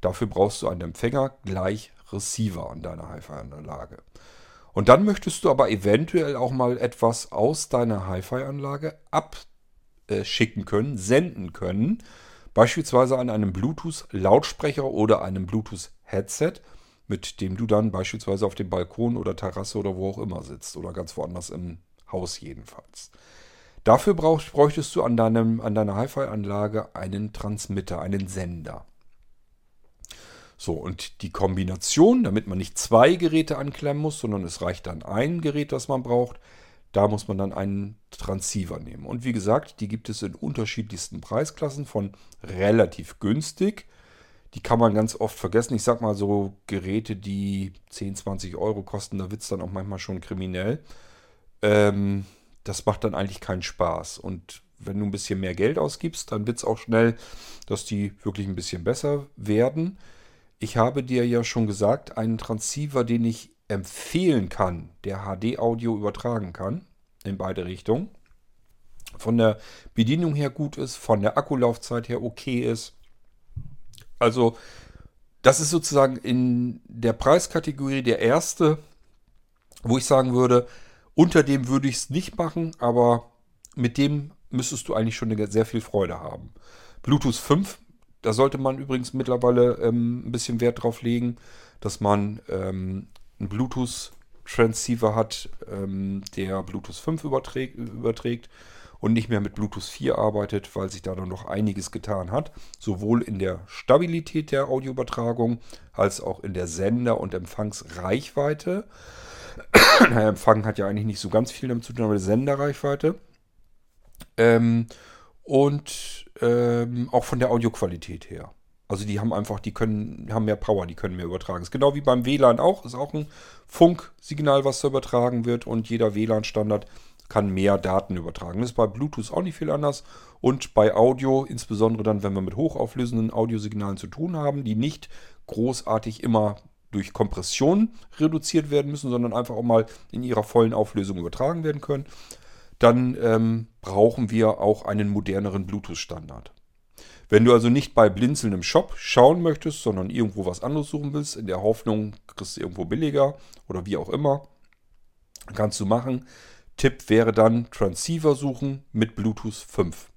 Dafür brauchst du einen Empfänger gleich Receiver an deiner Hi-Fi-Anlage. Und dann möchtest du aber eventuell auch mal etwas aus deiner Hi-Fi-Anlage abschicken können, senden können. Beispielsweise an einem Bluetooth-Lautsprecher oder einem Bluetooth-Headset, mit dem du dann beispielsweise auf dem Balkon oder Terrasse oder wo auch immer sitzt oder ganz woanders im Haus jedenfalls. Dafür brauch, bräuchtest du an, deinem, an deiner Hi-Fi-Anlage einen Transmitter, einen Sender. So, und die Kombination, damit man nicht zwei Geräte anklemmen muss, sondern es reicht dann ein Gerät, das man braucht, da muss man dann einen Transceiver nehmen. Und wie gesagt, die gibt es in unterschiedlichsten Preisklassen von relativ günstig. Die kann man ganz oft vergessen. Ich sag mal so Geräte, die 10, 20 Euro kosten, da wird es dann auch manchmal schon kriminell. Ähm, das macht dann eigentlich keinen Spaß. Und wenn du ein bisschen mehr Geld ausgibst, dann wird es auch schnell, dass die wirklich ein bisschen besser werden. Ich habe dir ja schon gesagt, einen Transceiver, den ich empfehlen kann, der HD-Audio übertragen kann, in beide Richtungen. Von der Bedienung her gut ist, von der Akkulaufzeit her okay ist. Also, das ist sozusagen in der Preiskategorie der erste, wo ich sagen würde, unter dem würde ich es nicht machen, aber mit dem müsstest du eigentlich schon sehr viel Freude haben. Bluetooth 5, da sollte man übrigens mittlerweile ähm, ein bisschen Wert drauf legen, dass man ähm, einen Bluetooth-Transceiver hat, ähm, der Bluetooth 5 überträgt, überträgt und nicht mehr mit Bluetooth 4 arbeitet, weil sich da dann noch einiges getan hat. Sowohl in der Stabilität der Audioübertragung als auch in der Sender- und Empfangsreichweite. [COUGHS] Der Empfang hat ja eigentlich nicht so ganz viel damit zu tun, aber die Senderreichweite. Ähm, und ähm, auch von der Audioqualität her. Also die haben einfach, die können, haben mehr Power, die können mehr übertragen. Ist genau wie beim WLAN auch, ist auch ein Funksignal, was da übertragen wird und jeder WLAN-Standard kann mehr Daten übertragen. Das ist bei Bluetooth auch nicht viel anders. Und bei Audio, insbesondere dann, wenn wir mit hochauflösenden Audiosignalen zu tun haben, die nicht großartig immer durch Kompression reduziert werden müssen, sondern einfach auch mal in ihrer vollen Auflösung übertragen werden können, dann ähm, brauchen wir auch einen moderneren Bluetooth-Standard. Wenn du also nicht bei Blinzeln im Shop schauen möchtest, sondern irgendwo was anderes suchen willst, in der Hoffnung, kriegst du irgendwo billiger oder wie auch immer, kannst du machen. Tipp wäre dann Transceiver suchen mit Bluetooth 5.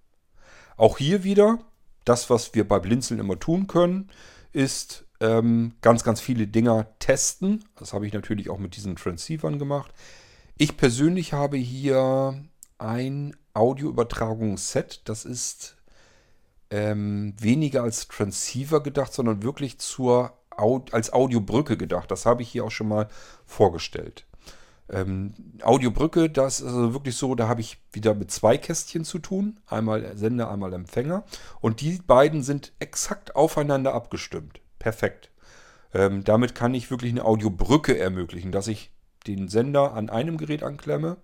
Auch hier wieder, das, was wir bei Blinzeln immer tun können, ist ähm, ganz, ganz viele Dinger testen. Das habe ich natürlich auch mit diesen Transceivern gemacht. Ich persönlich habe hier ein Audioübertragungsset. Das ist ähm, weniger als Transceiver gedacht, sondern wirklich zur, als Audiobrücke gedacht. Das habe ich hier auch schon mal vorgestellt. Ähm, Audiobrücke, das ist also wirklich so, da habe ich wieder mit zwei Kästchen zu tun. Einmal Sender, einmal Empfänger. Und die beiden sind exakt aufeinander abgestimmt. Perfekt. Ähm, damit kann ich wirklich eine Audiobrücke ermöglichen, dass ich den Sender an einem Gerät anklemme,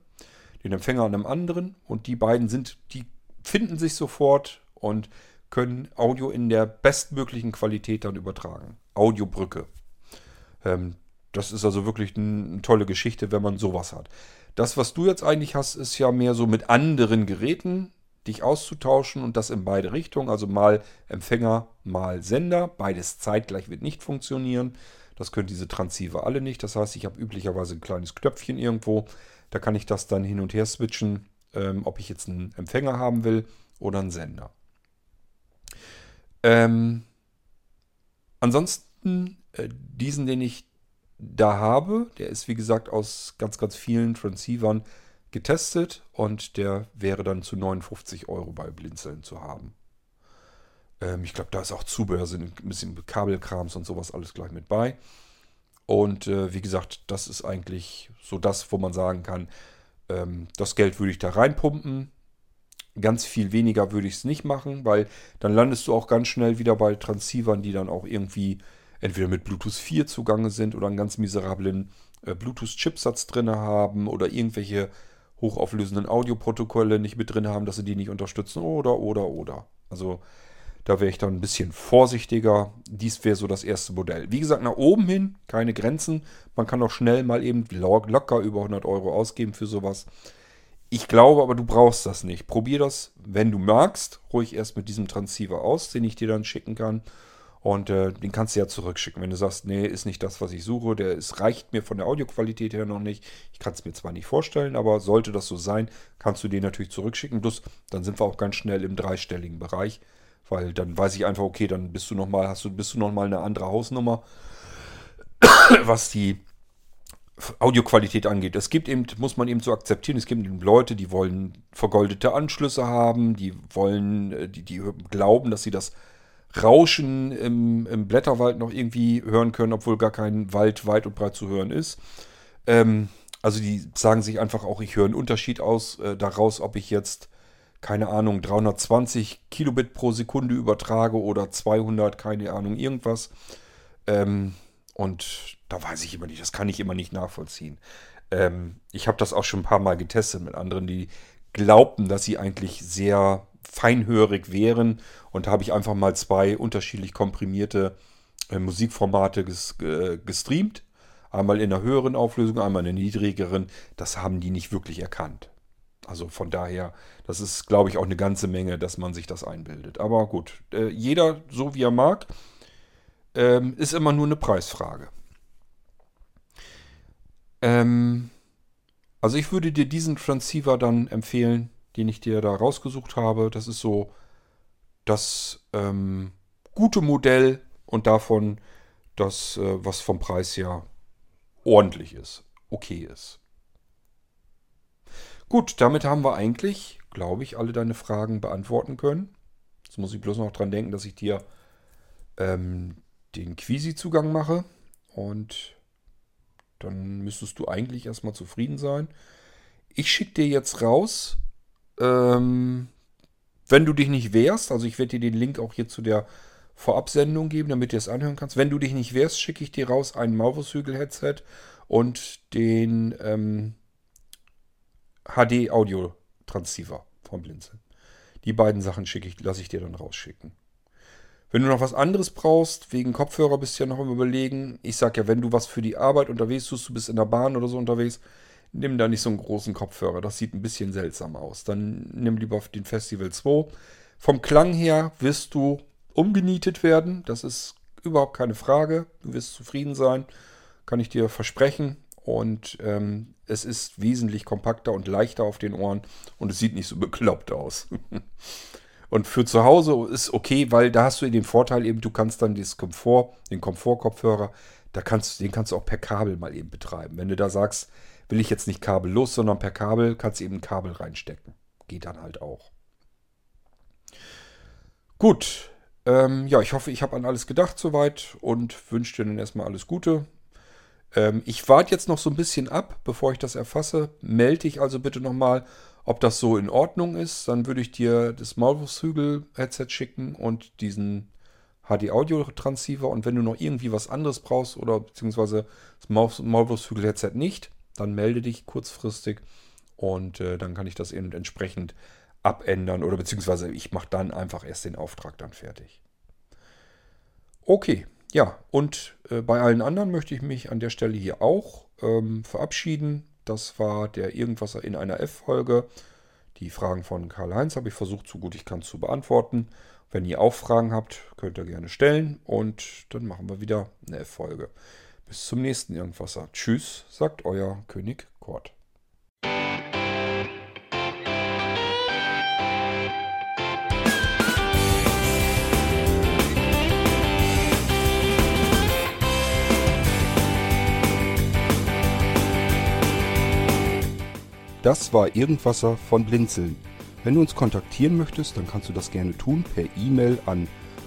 den Empfänger an einem anderen und die beiden sind, die finden sich sofort und können Audio in der bestmöglichen Qualität dann übertragen. Audiobrücke. Ähm, das ist also wirklich eine tolle Geschichte, wenn man sowas hat. Das, was du jetzt eigentlich hast, ist ja mehr so mit anderen Geräten dich auszutauschen und das in beide Richtungen. Also mal Empfänger, mal Sender. Beides zeitgleich wird nicht funktionieren. Das können diese Transceiver alle nicht. Das heißt, ich habe üblicherweise ein kleines Knöpfchen irgendwo. Da kann ich das dann hin und her switchen, ähm, ob ich jetzt einen Empfänger haben will oder einen Sender. Ähm, ansonsten, äh, diesen, den ich da habe, der ist wie gesagt aus ganz, ganz vielen Transceivern getestet und der wäre dann zu 59 Euro bei Blinzeln zu haben. Ähm, ich glaube, da ist auch Zubehör, sind ein bisschen Kabelkrams und sowas alles gleich mit bei. Und äh, wie gesagt, das ist eigentlich so das, wo man sagen kann, ähm, das Geld würde ich da reinpumpen. Ganz viel weniger würde ich es nicht machen, weil dann landest du auch ganz schnell wieder bei Transceivern, die dann auch irgendwie entweder mit Bluetooth 4 zugange sind oder einen ganz miserablen äh, Bluetooth-Chipsatz drin haben oder irgendwelche hochauflösenden Audioprotokolle nicht mit drin haben, dass sie die nicht unterstützen oder, oder, oder. Also da wäre ich dann ein bisschen vorsichtiger. Dies wäre so das erste Modell. Wie gesagt, nach oben hin keine Grenzen. Man kann auch schnell mal eben locker über 100 Euro ausgeben für sowas. Ich glaube aber, du brauchst das nicht. Probier das, wenn du magst, ruhig erst mit diesem Transceiver aus, den ich dir dann schicken kann. Und äh, den kannst du ja zurückschicken. Wenn du sagst, nee, ist nicht das, was ich suche, der ist, reicht mir von der Audioqualität her noch nicht. Ich kann es mir zwar nicht vorstellen, aber sollte das so sein, kannst du den natürlich zurückschicken. Plus, dann sind wir auch ganz schnell im dreistelligen Bereich. Weil dann weiß ich einfach, okay, dann bist du nochmal, hast du, bist du nochmal eine andere Hausnummer, [COUGHS] was die Audioqualität angeht. Es gibt eben, muss man eben so akzeptieren, es gibt eben Leute, die wollen vergoldete Anschlüsse haben, die wollen, äh, die, die glauben, dass sie das Rauschen im, im Blätterwald noch irgendwie hören können, obwohl gar kein Wald weit und breit zu hören ist. Ähm, also die sagen sich einfach auch, ich höre einen Unterschied aus äh, daraus, ob ich jetzt, keine Ahnung, 320 Kilobit pro Sekunde übertrage oder 200, keine Ahnung, irgendwas. Ähm, und da weiß ich immer nicht, das kann ich immer nicht nachvollziehen. Ähm, ich habe das auch schon ein paar Mal getestet mit anderen, die glaubten, dass sie eigentlich sehr feinhörig wären. Und da habe ich einfach mal zwei unterschiedlich komprimierte äh, Musikformate ges äh, gestreamt. Einmal in einer höheren Auflösung, einmal in einer niedrigeren. Das haben die nicht wirklich erkannt. Also von daher, das ist, glaube ich, auch eine ganze Menge, dass man sich das einbildet. Aber gut, äh, jeder so wie er mag, ähm, ist immer nur eine Preisfrage. Ähm, also ich würde dir diesen Transceiver dann empfehlen, den ich dir da rausgesucht habe. Das ist so das ähm, gute Modell und davon das, äh, was vom Preis her ordentlich ist, okay ist. Gut, damit haben wir eigentlich, glaube ich, alle deine Fragen beantworten können. Jetzt muss ich bloß noch dran denken, dass ich dir ähm, den Quisi-Zugang mache. Und dann müsstest du eigentlich erstmal zufrieden sein. Ich schicke dir jetzt raus ähm, wenn du dich nicht wehrst, also ich werde dir den Link auch hier zu der Vorabsendung geben, damit du es anhören kannst. Wenn du dich nicht wehrst, schicke ich dir raus ein Maulwurfshügel-Headset und den ähm, HD-Audio-Transceiver vom Blinzeln. Die beiden Sachen schicke ich, lasse ich dir dann rausschicken. Wenn du noch was anderes brauchst, wegen Kopfhörer bist du ja noch im Überlegen. Ich sag ja, wenn du was für die Arbeit unterwegs tust, du bist in der Bahn oder so unterwegs, nimm da nicht so einen großen Kopfhörer. Das sieht ein bisschen seltsam aus. Dann nimm lieber den Festival 2. Vom Klang her wirst du umgenietet werden. Das ist überhaupt keine Frage. Du wirst zufrieden sein. Kann ich dir versprechen. Und ähm, es ist wesentlich kompakter und leichter auf den Ohren. Und es sieht nicht so bekloppt aus. [LAUGHS] und für zu Hause ist okay, weil da hast du den Vorteil eben, du kannst dann dieses Komfort, den Komfortkopfhörer, da kannst, den kannst du auch per Kabel mal eben betreiben. Wenn du da sagst, will ich jetzt nicht kabellos, sondern per Kabel kannst du eben ein Kabel reinstecken. Geht dann halt auch. Gut. Ähm, ja, ich hoffe, ich habe an alles gedacht soweit und wünsche dir dann erstmal alles Gute. Ähm, ich warte jetzt noch so ein bisschen ab, bevor ich das erfasse. Melde dich also bitte nochmal, ob das so in Ordnung ist. Dann würde ich dir das Maulwurfshügel-Headset schicken und diesen HD-Audio-Transceiver. Und wenn du noch irgendwie was anderes brauchst oder beziehungsweise das Maulwurfshügel-Headset nicht, dann melde dich kurzfristig und äh, dann kann ich das eben entsprechend abändern oder beziehungsweise ich mache dann einfach erst den Auftrag dann fertig. Okay, ja, und äh, bei allen anderen möchte ich mich an der Stelle hier auch ähm, verabschieden. Das war der Irgendwasser in einer F-Folge. Die Fragen von Karl-Heinz habe ich versucht, so gut ich kann, zu beantworten. Wenn ihr auch Fragen habt, könnt ihr gerne stellen und dann machen wir wieder eine F-Folge. Bis zum nächsten Irgendwasser. Tschüss, sagt euer König Kort. Das war Irgendwasser von Blinzeln. Wenn du uns kontaktieren möchtest, dann kannst du das gerne tun per E-Mail an